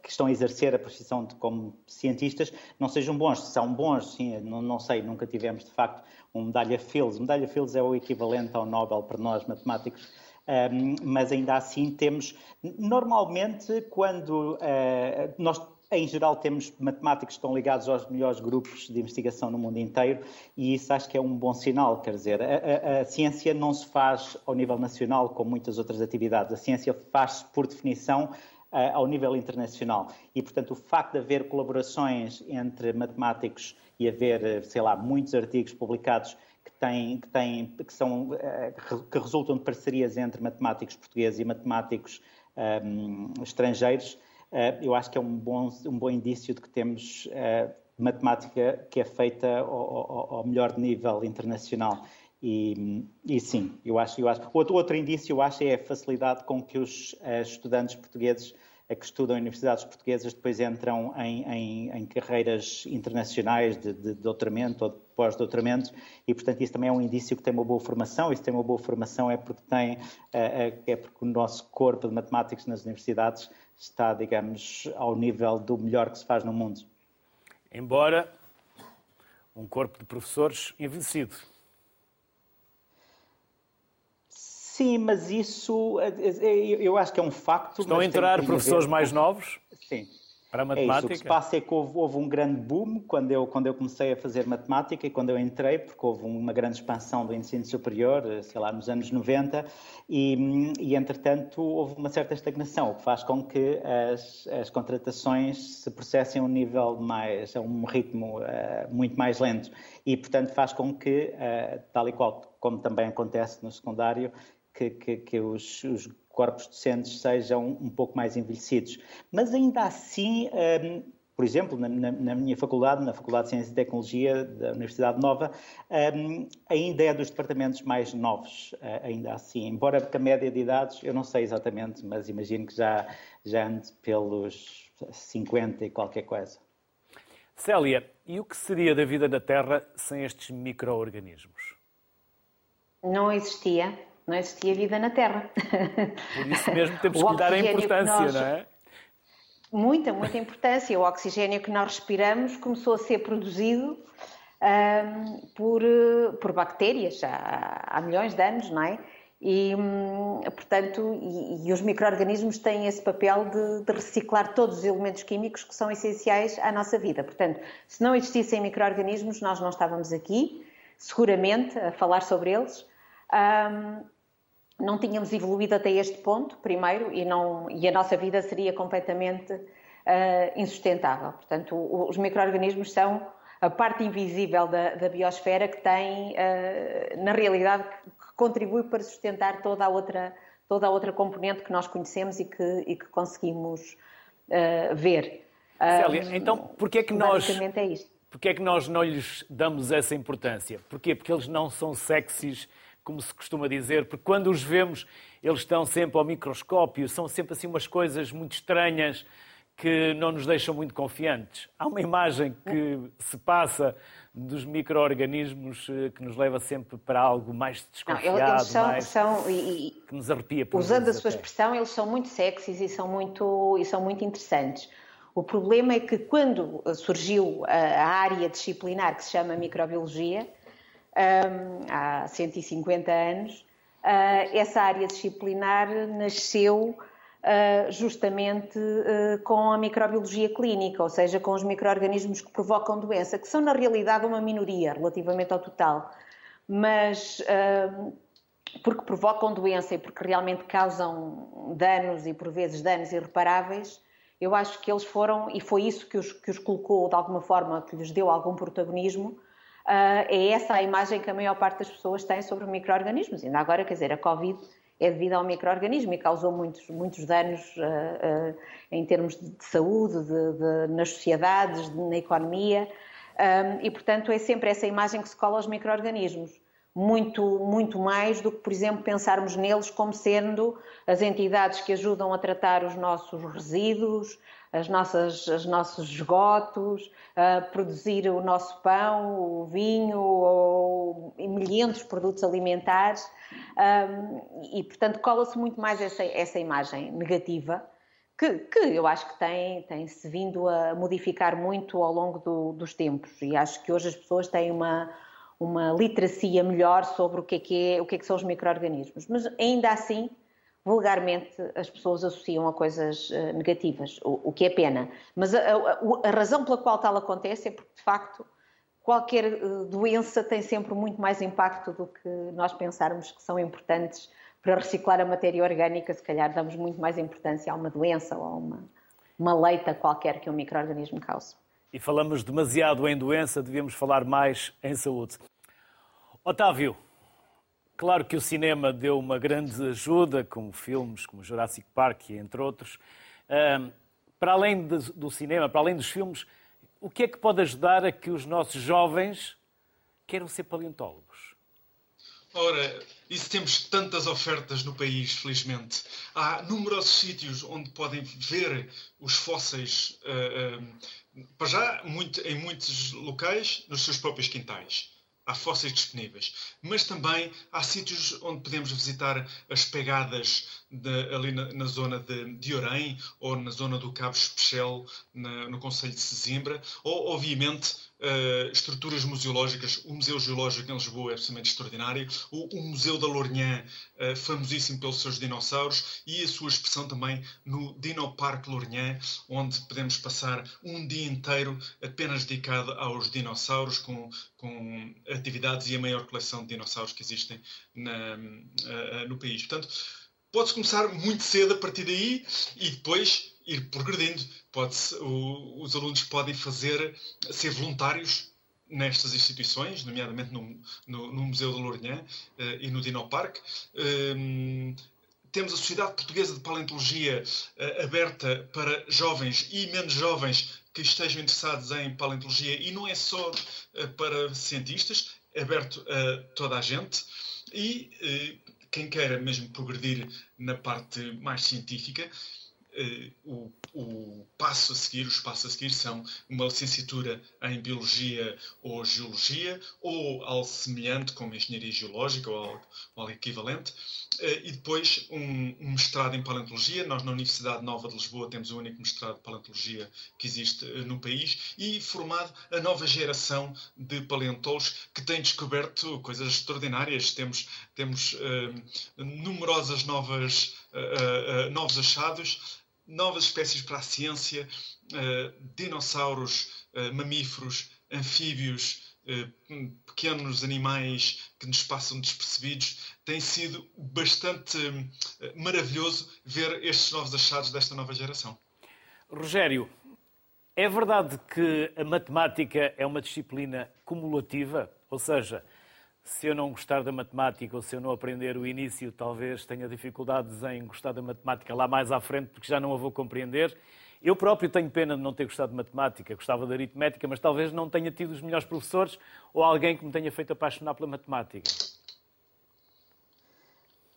que estão a exercer a profissão de, como cientistas não sejam bons. São bons, sim, não, não sei, nunca tivemos de facto um medalha Fields. Medalha Fields é o equivalente ao Nobel para nós matemáticos. Um, mas ainda assim temos, normalmente, quando uh, nós em geral, temos matemáticos que estão ligados aos melhores grupos de investigação no mundo inteiro e isso acho que é um bom sinal. Quer dizer, a, a, a ciência não se faz ao nível nacional como muitas outras atividades. A ciência faz, por definição, ao nível internacional. E, portanto, o facto de haver colaborações entre matemáticos e haver, eh, sei lá, muitos artigos publicados que, têm, que, têm, que, são, eh, que resultam de parcerias entre matemáticos portugueses e matemáticos um, ehm, estrangeiros, uh, eu acho que é um bom, um bom indício de que temos uh, matemática que é feita ao, ao, ao melhor nível internacional. E, e, sim, eu acho, eu acho. Outro, outro indício, eu acho, é a facilidade com que os uh, estudantes portugueses que estudam em universidades portuguesas depois entram em, em, em carreiras internacionais de, de doutoramento ou de pós-doutoramento e, portanto, isso também é um indício que tem uma boa formação. E se tem uma boa formação é porque tem, uh, é porque o nosso corpo de matemáticos nas universidades está, digamos, ao nível do melhor que se faz no mundo. Embora um corpo de professores envelhecido. Sim, mas isso eh, eh, eu acho que é um facto. Estão a entrar professores mais novos? Sim. Para a matemática? É isso. O que se passa é que houve, houve, um grande boom quando eu, quando eu comecei a fazer matemática e quando eu entrei, porque houve uma grande expansão do ensino superior, eh, sei lá, nos anos 90, e, e entretanto houve uma certa estagnação, o que faz com que as, as contratações se processem a um nível mais, a um ritmo uh, muito mais lento. E, portanto, faz com que, uh, tal e qual como também acontece no secundário, que, que, que os, os, corpos docentes sejam um pouco mais envelhecidos. Mas ainda assim, um, por exemplo, na, na, na, minha faculdade, na Faculdade de Ciência e Tecnologia da Universidade Nova, um, ainda é dos departamentos mais novos, uh, ainda assim. Embora que a média de idades, eu não sei exatamente, mas imagino que já, já ande pelos 50 e qualquer coisa. Célia, e o que seria da vida na Terra sem estes micro-organismos? Não existia não existia vida na Terra. Por isso mesmo temos que lhe dar a importância, nós... não é? Muita, muita importância. O oxigênio que nós respiramos começou a ser produzido um, por, por bactérias há, há, milhões de anos, não é? E, hum, portanto, e, e os micro-organismos têm esse papel de, de, reciclar todos os elementos químicos que são essenciais à nossa vida. Portanto, se não existissem micro-organismos, nós não estávamos aqui, seguramente, a falar sobre eles. Um, não tínhamos evoluído até este ponto, primeiro, e, não, e a nossa vida seria completamente uh, insustentável. Portanto, o, os micro-organismos são a parte invisível da, da biosfera que tem, uh, na realidade, que, contribui para sustentar toda a outra, toda a outra componente que nós conhecemos e que, e que conseguimos uh, ver. Célia, então, porquê é que nós... É Porquê é que nós não lhes damos essa importância? Porquê? Porque eles não são sexys como se costuma dizer, porque quando os vemos, eles estão sempre ao microscópio, são sempre assim umas coisas muito estranhas que não nos deixam muito confiantes. Há uma imagem que se passa dos micro-organismos eh, que nos leva sempre para algo mais desconfiado, não, eles são, mais, são, e, que nos arrepia. Por usando a sua até. expressão, eles são muito sexys e são muito, e são muito interessantes. O problema é que quando surgiu a, área disciplinar que se chama microbiologia, um, há 150 anos, uh, essa área disciplinar nasceu uh, justamente uh, com a microbiologia clínica, ou seja, com os micro-organismos que provocam doença, que são na realidade uma minoria relativamente ao total, mas porque provocam doença e porque realmente causam danos e por vezes danos irreparáveis, eu acho que eles foram, e foi isso que os, que os colocou de alguma forma, que lhes deu algum protagonismo, uh, é essa a imagem que a maior parte das pessoas tem sobre micro-organismos. Ainda agora, quer dizer, a Covid é devido ao microorganismo e causou muitos, muitos danos uh, uh, em termos de, de saúde, de, de, nas sociedades, de, na economia, um, e portanto é sempre essa imagem que se cola aos microorganismos muito, muito mais do que, por exemplo, pensarmos neles como sendo as entidades que ajudam a tratar os nossos resíduos, as nossas, os nossos esgotos, produzir o nosso pão, o vinho ou milhentos produtos alimentares. Um, e, portanto, cola-se muito mais essa, essa imagem negativa. Que, que, eu acho que tem, tem se vindo a modificar muito ao longo do, dos tempos e acho que hoje as pessoas têm uma, uma literacia melhor sobre o que é que, é, o que, é que são os micro-organismos. Mas ainda assim, vulgarmente, as pessoas associam a coisas uh, negativas, o, o, que é pena. Mas a, a, a, razão pela qual tal acontece é porque, de facto, qualquer uh, doença tem sempre muito mais impacto do que nós pensarmos que são importantes para reciclar a matéria orgânica. Se calhar damos muito mais importância a uma doença ou a uma, uma leita qualquer que um micro-organismo cause. E falamos demasiado em doença, devíamos falar mais em saúde. Otávio, claro que o cinema deu uma grande ajuda, com filmes como Jurassic Park, entre outros. para além do cinema, para além dos filmes, o que é que pode ajudar a que os nossos jovens queiram ser paleontólogos? Ora, isso temos tantas ofertas no país, felizmente. Há numerosos sítios onde podem ver os fósseis, uh, uh, para já, em muitos locais, nos seus próprios quintais há fósseis disponíveis, mas também há sítios onde podemos visitar as pegadas de, ali na, na, zona de, de Orém ou na zona do Cabo Especial, no Conselho de Sesimbra, ou, obviamente, uh, estruturas museológicas. O Museu Geológico em Lisboa é absolutamente extraordinário, o, o Museu da Lourinhã, uh, famosíssimo pelos seus dinossauros, e a sua expressão também no Dinoparque Lourinhã, onde podemos passar um dia inteiro apenas dedicado aos dinossauros, com, com atividades e a maior coleção de dinossauros que existem na, uh, no país. Portanto, pode-se começar muito cedo a partir daí e depois ir progredindo. Pode o, os alunos podem fazer, ser voluntários nestas instituições, nomeadamente no, no, no Museu da Lourinhã uh, e no Dinoparque. Um, temos a Sociedade Portuguesa de Paleontologia uh, aberta para jovens e menos jovens que estejam interessados em paleontologia e não é só uh, para cientistas, é aberto a toda a gente. E quem queira mesmo progredir na parte mais científica, o, o, passo a seguir, os passos a seguir são uma licenciatura em Biologia ou Geologia, ou algo semelhante, como Engenharia Geológica ou algo, ou algo equivalente, uh, e depois um, um, mestrado em Paleontologia. Nós, na Universidade Nova de Lisboa, temos o único mestrado de Paleontologia que existe uh, no país, e formado a nova geração de paleontólogos que têm descoberto coisas extraordinárias. Temos, temos numerosas novas, novos achados novas espécies para a ciência, uh, dinossauros, uh, mamíferos, anfíbios, uh, pequenos animais que nos passam despercebidos. Tem sido bastante maravilhoso ver estes novos achados desta nova geração. Rogério, é verdade que a matemática é uma disciplina cumulativa? Ou seja, se eu não gostar da matemática ou se eu não aprender o início, talvez tenha dificuldades em gostar da matemática lá mais à frente, porque já não a vou compreender. Eu próprio tenho pena de não ter gostado de matemática, gostava de aritmética, mas talvez não tenha tido os melhores professores ou alguém que me tenha feito apaixonar pela matemática.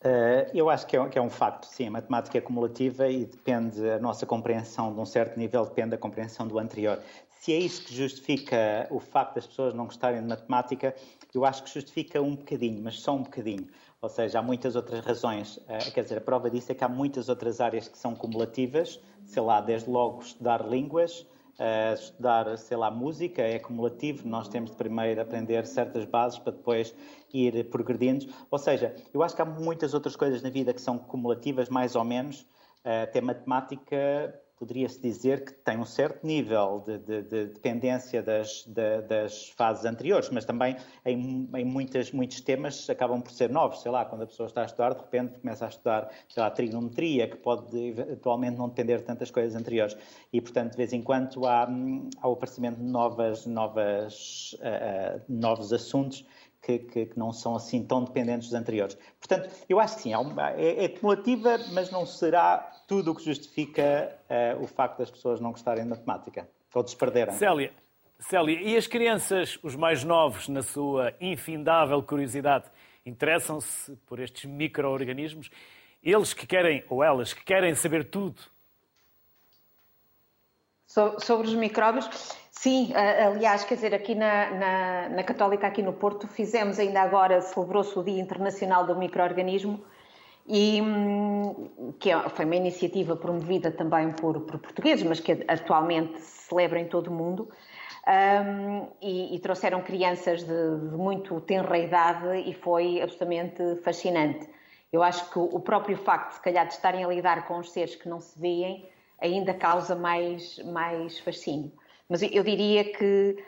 Uh, eu acho que é, que é, um facto, sim. A matemática é cumulativa e depende, a nossa compreensão de um certo nível depende da compreensão do anterior. Se é isso que justifica o facto das pessoas não gostarem de matemática, eu acho que justifica um bocadinho, mas só um bocadinho. Ou seja, há muitas outras razões. Uh, quer dizer, a prova disso é que há muitas outras áreas que são cumulativas, sei lá, desde logo estudar línguas, uh, estudar, sei lá, música é cumulativo, nós temos de primeiro aprender certas bases para depois ir progredindo. Ou seja, eu acho que há muitas outras coisas na vida que são cumulativas, mais ou menos. Uh, até matemática poderia-se dizer que tem um certo nível de, de, de dependência das, de, das, fases anteriores, mas também em, em muitas, muitos temas acabam por ser novos. Sei lá, quando a pessoa está a estudar, de repente começa a estudar, sei lá, trigonometria, que pode atualmente não depender de tantas coisas anteriores. E, portanto, de vez em quando há, há o aparecimento de novas, novas, uh, uh, novos assuntos que, que, que, não são assim tão dependentes dos anteriores. Portanto, eu acho que sim, é, é cumulativa, mas não será tudo o que justifica uh, o facto das pessoas não gostarem de matemática ou perderem. Célia, Célia, e as crianças, os mais novos, na sua infindável curiosidade, interessam-se por estes micro-organismos? Eles que querem, ou elas que querem saber tudo? Sobre os micróbios, Sim, aliás, quer dizer, aqui na, na, na, Católica, aqui no Porto, fizemos ainda agora, celebrou-se o Dia Internacional do Microorganismo, e, hum, que é, foi uma iniciativa promovida também por, por portugueses, mas que atualmente se celebra em todo o mundo, um, e, e, trouxeram crianças de, de muito tenra idade e foi absolutamente fascinante. Eu acho que o próprio facto, se calhar, de estarem a lidar com os seres que não se veem, ainda causa mais, mais fascínio. Mas eu diria que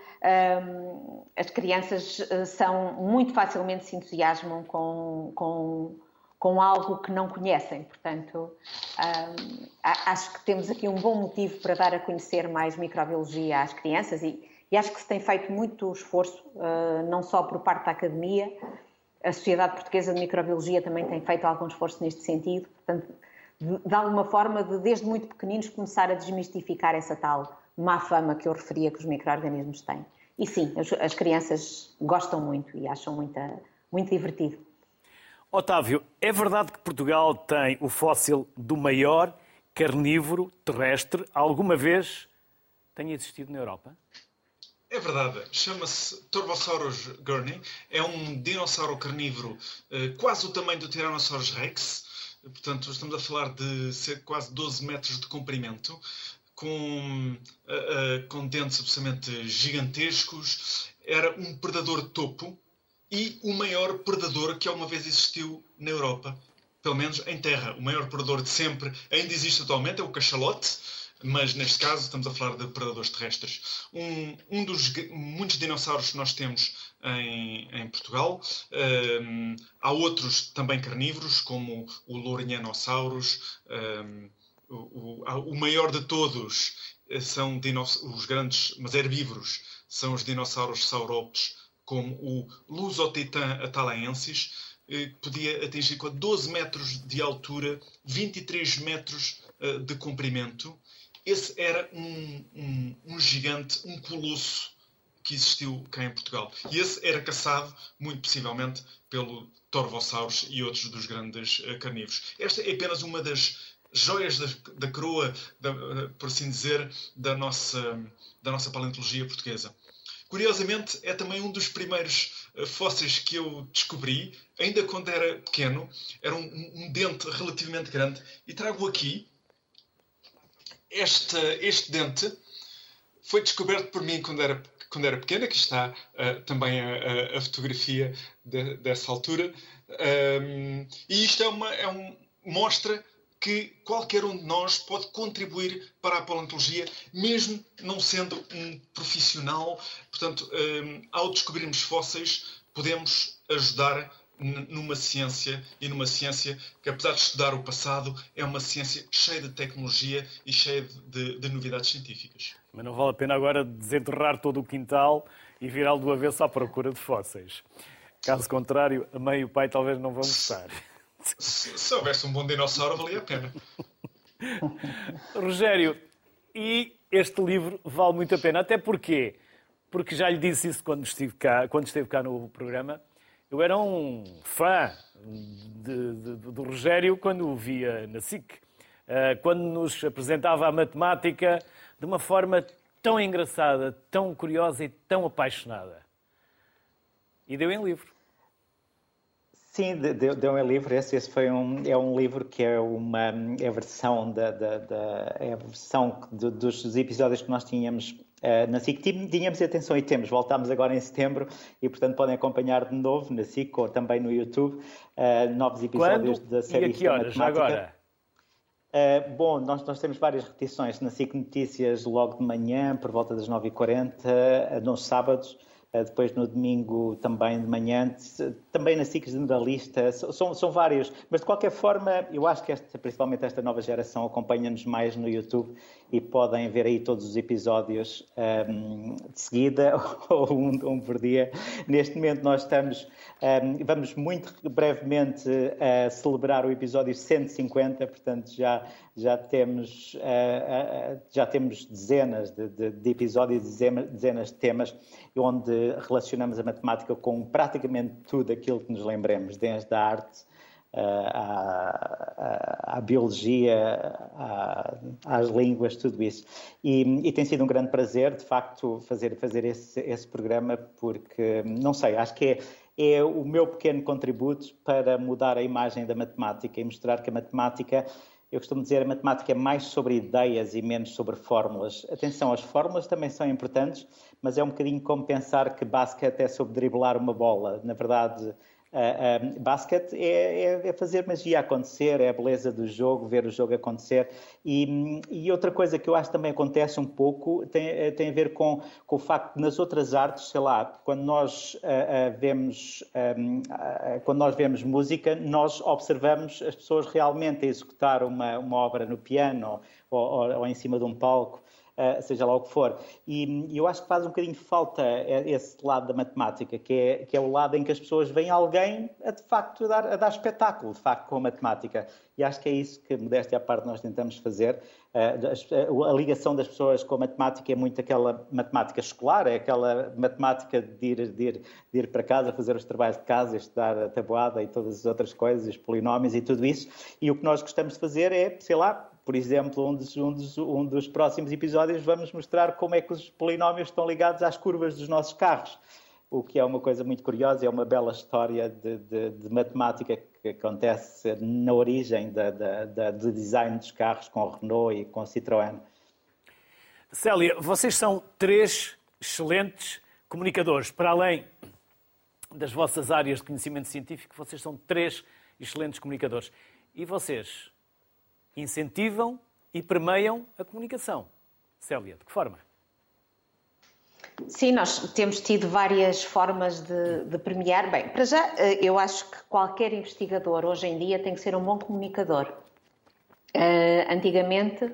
um, as crianças eh, são muito facilmente se entusiasmam com, com, com algo que não conhecem. Portanto, acho que temos aqui um bom motivo para dar a conhecer mais microbiologia às crianças e, e acho que se tem feito muito esforço, uh, não só por parte da academia, a Sociedade Portuguesa de Microbiologia também tem feito algum esforço neste sentido. Portanto, de, de alguma forma, de, desde muito pequeninos, começar a desmistificar essa tal má fama que eu referia que os micro-organismos têm. E sim, as, as, crianças gostam muito e acham muito, muito divertido. Otávio, é verdade que Portugal tem o fóssil do maior carnívoro terrestre alguma vez tenha existido na Europa? É verdade. Chama-se Torvosaurus gurney. É um dinossauro carnívoro eh, quase o tamanho do Tyrannosaurus rex. Portanto, estamos a falar de quase 12 metros de comprimento com, uh, uh, com dentes absolutamente gigantescos, era um predador topo e o maior predador que alguma vez existiu na Europa, pelo menos em terra. O maior predador de sempre ainda existe atualmente, é o cachalote, mas neste caso estamos a falar de predadores terrestres. Um, um dos muitos dinossauros que nós temos em, em Portugal. Um, há outros também carnívoros, como o Lourinhanosaurus, um, o, o, maior de todos eh, são os grandes, mas herbívoros, são os dinossauros saurópodes, como o Lusotitan atalaensis, eh, que podia atingir 12 metros de altura, 23 metros eh, de comprimento. Esse era um, um, um gigante, um colosso que existiu cá em Portugal. E esse era caçado, muito possivelmente, pelo Torvosaurus e outros dos grandes carnívoros. Esta é apenas uma das joias da, da coroa, da, por assim dizer, da nossa, da nossa paleontologia portuguesa. Curiosamente, é também um dos primeiros eh, fósseis que eu descobri, ainda quando era pequeno. Era um, um dente relativamente grande. E trago aqui este, este dente. Foi descoberto por mim quando era, quando era pequeno. Aqui está uh, também a, a, fotografia de, dessa altura. Um, e isto é uma, é um, mostra que qualquer um de nós pode contribuir para a paleontologia, mesmo não sendo um profissional. Portanto, um, ao descobrirmos fósseis, podemos ajudar numa ciência e numa ciência que, apesar de estudar o passado, é uma ciência cheia de tecnologia e cheia de, de novidades científicas. Mas não vale a pena agora desenterrar todo o quintal e virá-lo do avesso à procura de fósseis. Caso contrário, a mãe e o pai talvez não vão gostar. Se, se houvesse um bom dinossauro, valia a pena. Rogério, e este livro vale muito a pena. Até porque, porque já lhe disse isso quando estive cá, quando esteve cá no programa, Eu era um fã de, de, do Rogério quando o via na SIC, uh, quando nos apresentava a matemática de uma forma tão engraçada, tão curiosa e tão apaixonada. E deu em livro. Sim, deu, em livro. Esse, esse foi um, é um livro que é uma é a versão, da, da, da é a versão de, dos episódios que nós tínhamos uh, na SIC. Tínhamos atenção e temos, voltámos agora em setembro e, portanto, podem acompanhar de novo na SIC ou também no YouTube uh, novos episódios Quando? da série. E a que horas, agora? Uh, bom, nós, nós temos várias repetições na SIC Notícias logo de manhã, por volta das 9h40, uh, nos sábados. Eh, depois no domingo também de manhã, também na SIC Generalista, são, são vários, mas de qualquer forma, eu acho que esta, principalmente esta nova geração acompanha-nos mais no YouTube e podem ver aí todos os episódios um, ehm, de seguida ou um, um, por dia. Neste momento nós estamos, um, ehm, vamos muito brevemente uh, celebrar o episódio 150, portanto já, já, temos, uh, uh, já temos dezenas de, de, de episódios, dezenas de temas onde relacionamos a matemática com praticamente tudo aquilo que nos lembremos, desde a arte eh, à, biologia, às línguas, tudo isso. E, e, tem sido um grande prazer, de facto, fazer, fazer esse, esse programa, porque, não sei, acho que é, é o meu pequeno contributo para mudar a imagem da matemática e mostrar que a matemática eu costumo dizer a matemática é mais sobre ideias e menos sobre fórmulas. Atenção, as fórmulas também são importantes, mas é um bocadinho como pensar que basquete é sobre driblar uma bola. Na verdade, Uh, basquete é, é, é, fazer magia acontecer, é a beleza do jogo, ver o jogo acontecer. E, e outra coisa que eu acho também acontece um pouco tem, eh, tem a ver com, com o facto de nas outras artes, sei lá, quando nós uh, uh, vemos um, quando nós vemos música, nós observamos as pessoas realmente a executar uma, uma obra no piano ou, ou, ou em cima de um palco. Uh, seja lá o que for. E, eu acho que faz um bocadinho falta esse lado da matemática, que é, que é o lado em que as pessoas veem alguém a de facto a dar, a dar espetáculo, de facto, com a matemática. E acho que é isso que, modéstia à parte, nós tentamos fazer. Uh, a, a ligação das pessoas com a matemática é muito aquela matemática escolar, é aquela matemática de ir, de ir, de ir para casa, fazer os trabalhos de casa, estudar a tabuada e todas as outras coisas, os polinómios e tudo isso. E o que nós gostamos de fazer é, sei lá, por exemplo, um dos, um, dos, um dos, próximos episódios vamos mostrar como é que os polinómios estão ligados às curvas dos nossos carros, o que é uma coisa muito curiosa, é uma bela história de, de, de matemática que acontece na origem da, da, da, do design dos carros com Renault e com Citroën. Célia, vocês são três excelentes comunicadores. Para além das vossas áreas de conhecimento científico, vocês são três excelentes comunicadores. E vocês incentivam e permeiam a comunicação. Célia, de que forma? Sim, nós temos tido várias formas de, de, premiar. Bem, para já, eh, eu acho que qualquer investigador hoje em dia tem que ser um bom comunicador. Uh, antigamente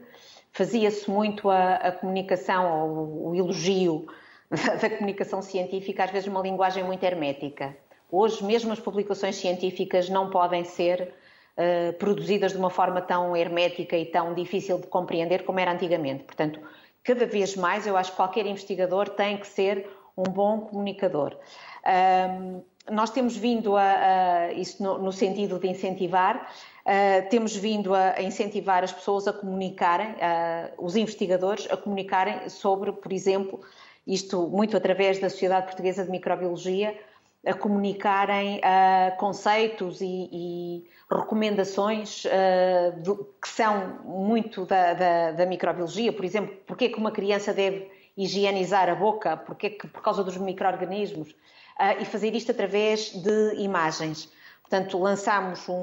fazia-se muito a, a comunicação, o, o elogio da, da comunicação científica, às vezes uma linguagem muito hermética. Hoje, mesmo as publicações científicas não podem ser uh, produzidas de uma forma tão hermética e tão difícil de compreender como era antigamente. Portanto, cada vez mais eu acho que qualquer investigador tem que ser um bom comunicador. Um, nós temos vindo a, a isso no, no, sentido de incentivar, uh, temos vindo a, a, incentivar as pessoas a comunicarem, uh, os investigadores a comunicarem sobre, por exemplo, isto muito através da Sociedade Portuguesa de Microbiologia, a comunicarem uh, conceitos e, e recomendações uh, do, que são muito da, da, da, microbiologia. Por exemplo, porque é que uma criança deve higienizar a boca? Porque é que, por causa dos micro-organismos? Uh, e fazer isto através de imagens. Portanto, lançámos um,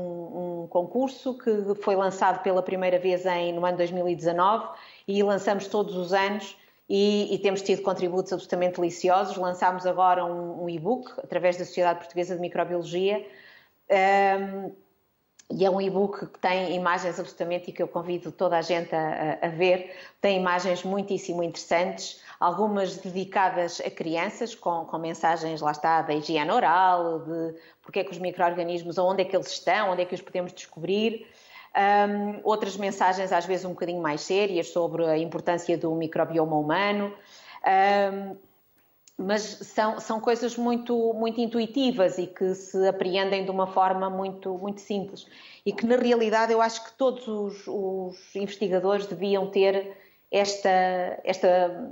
um, concurso que foi lançado pela primeira vez em, no ano 2019 e lançamos todos os anos e, e, temos tido contributos absolutamente deliciosos. Lançámos agora um, um e-book através da Sociedade Portuguesa de Microbiologia. Um, e é um e-book que tem imagens absolutamente e que eu convido toda a gente a, a, ver. Tem imagens muitíssimo interessantes, algumas dedicadas a crianças, com, com mensagens, lá está, da higiene oral, de porque é que os micro-organismos, onde é que eles estão, onde é que os podemos descobrir. Um, outras mensagens, às vezes um bocadinho mais sérias, sobre a importância do microbioma humano. Um, mas são, são coisas muito, muito intuitivas e que se apreendem de uma forma muito, muito simples. E que, na realidade, eu acho que todos os, os investigadores deviam ter esta, esta,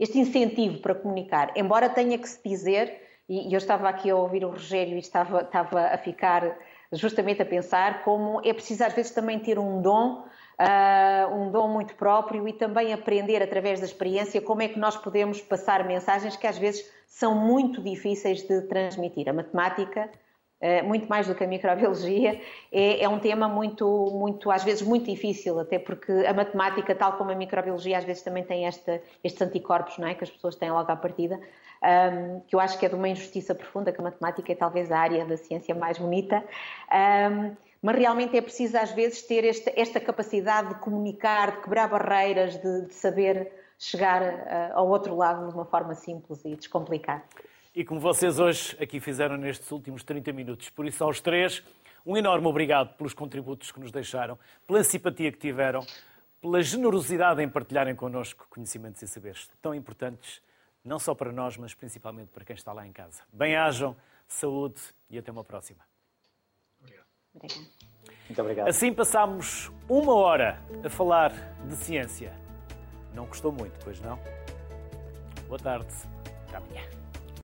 este incentivo para comunicar. Embora tenha que se dizer, e eu estava aqui a ouvir o Rogério e estava, estava a ficar justamente a pensar como é preciso às vezes também ter um dom uh, um dom muito próprio e também aprender através da experiência como é que nós podemos passar mensagens que às vezes são muito difíceis de transmitir. A matemática, uh, muito mais do que a microbiologia, é, é, um tema muito, muito, às vezes muito difícil, até porque a matemática, tal como a microbiologia, às vezes também tem esta, estes anticorpos, não é? Que as pessoas têm logo à partida. Um, que eu acho que é de uma injustiça profunda, que a matemática é talvez a área da ciência mais bonita. Um, mas realmente é preciso às vezes ter esta, esta capacidade de comunicar, de quebrar barreiras, de, de saber chegar uh, ao outro lado de uma forma simples e descomplicada. E como vocês hoje aqui fizeram nestes últimos 30 minutos, por isso aos três, um enorme obrigado pelos contributos que nos deixaram, pela simpatia que tiveram, pela generosidade em partilharem connosco conhecimentos e saberes tão importantes, não só para nós, mas principalmente para quem está lá em casa. Bem-ajam, saúde e até uma próxima. Muito obrigado. Assim passámos uma hora a falar de ciência. Não custou muito, pois não? Boa tarde. Até amanhã.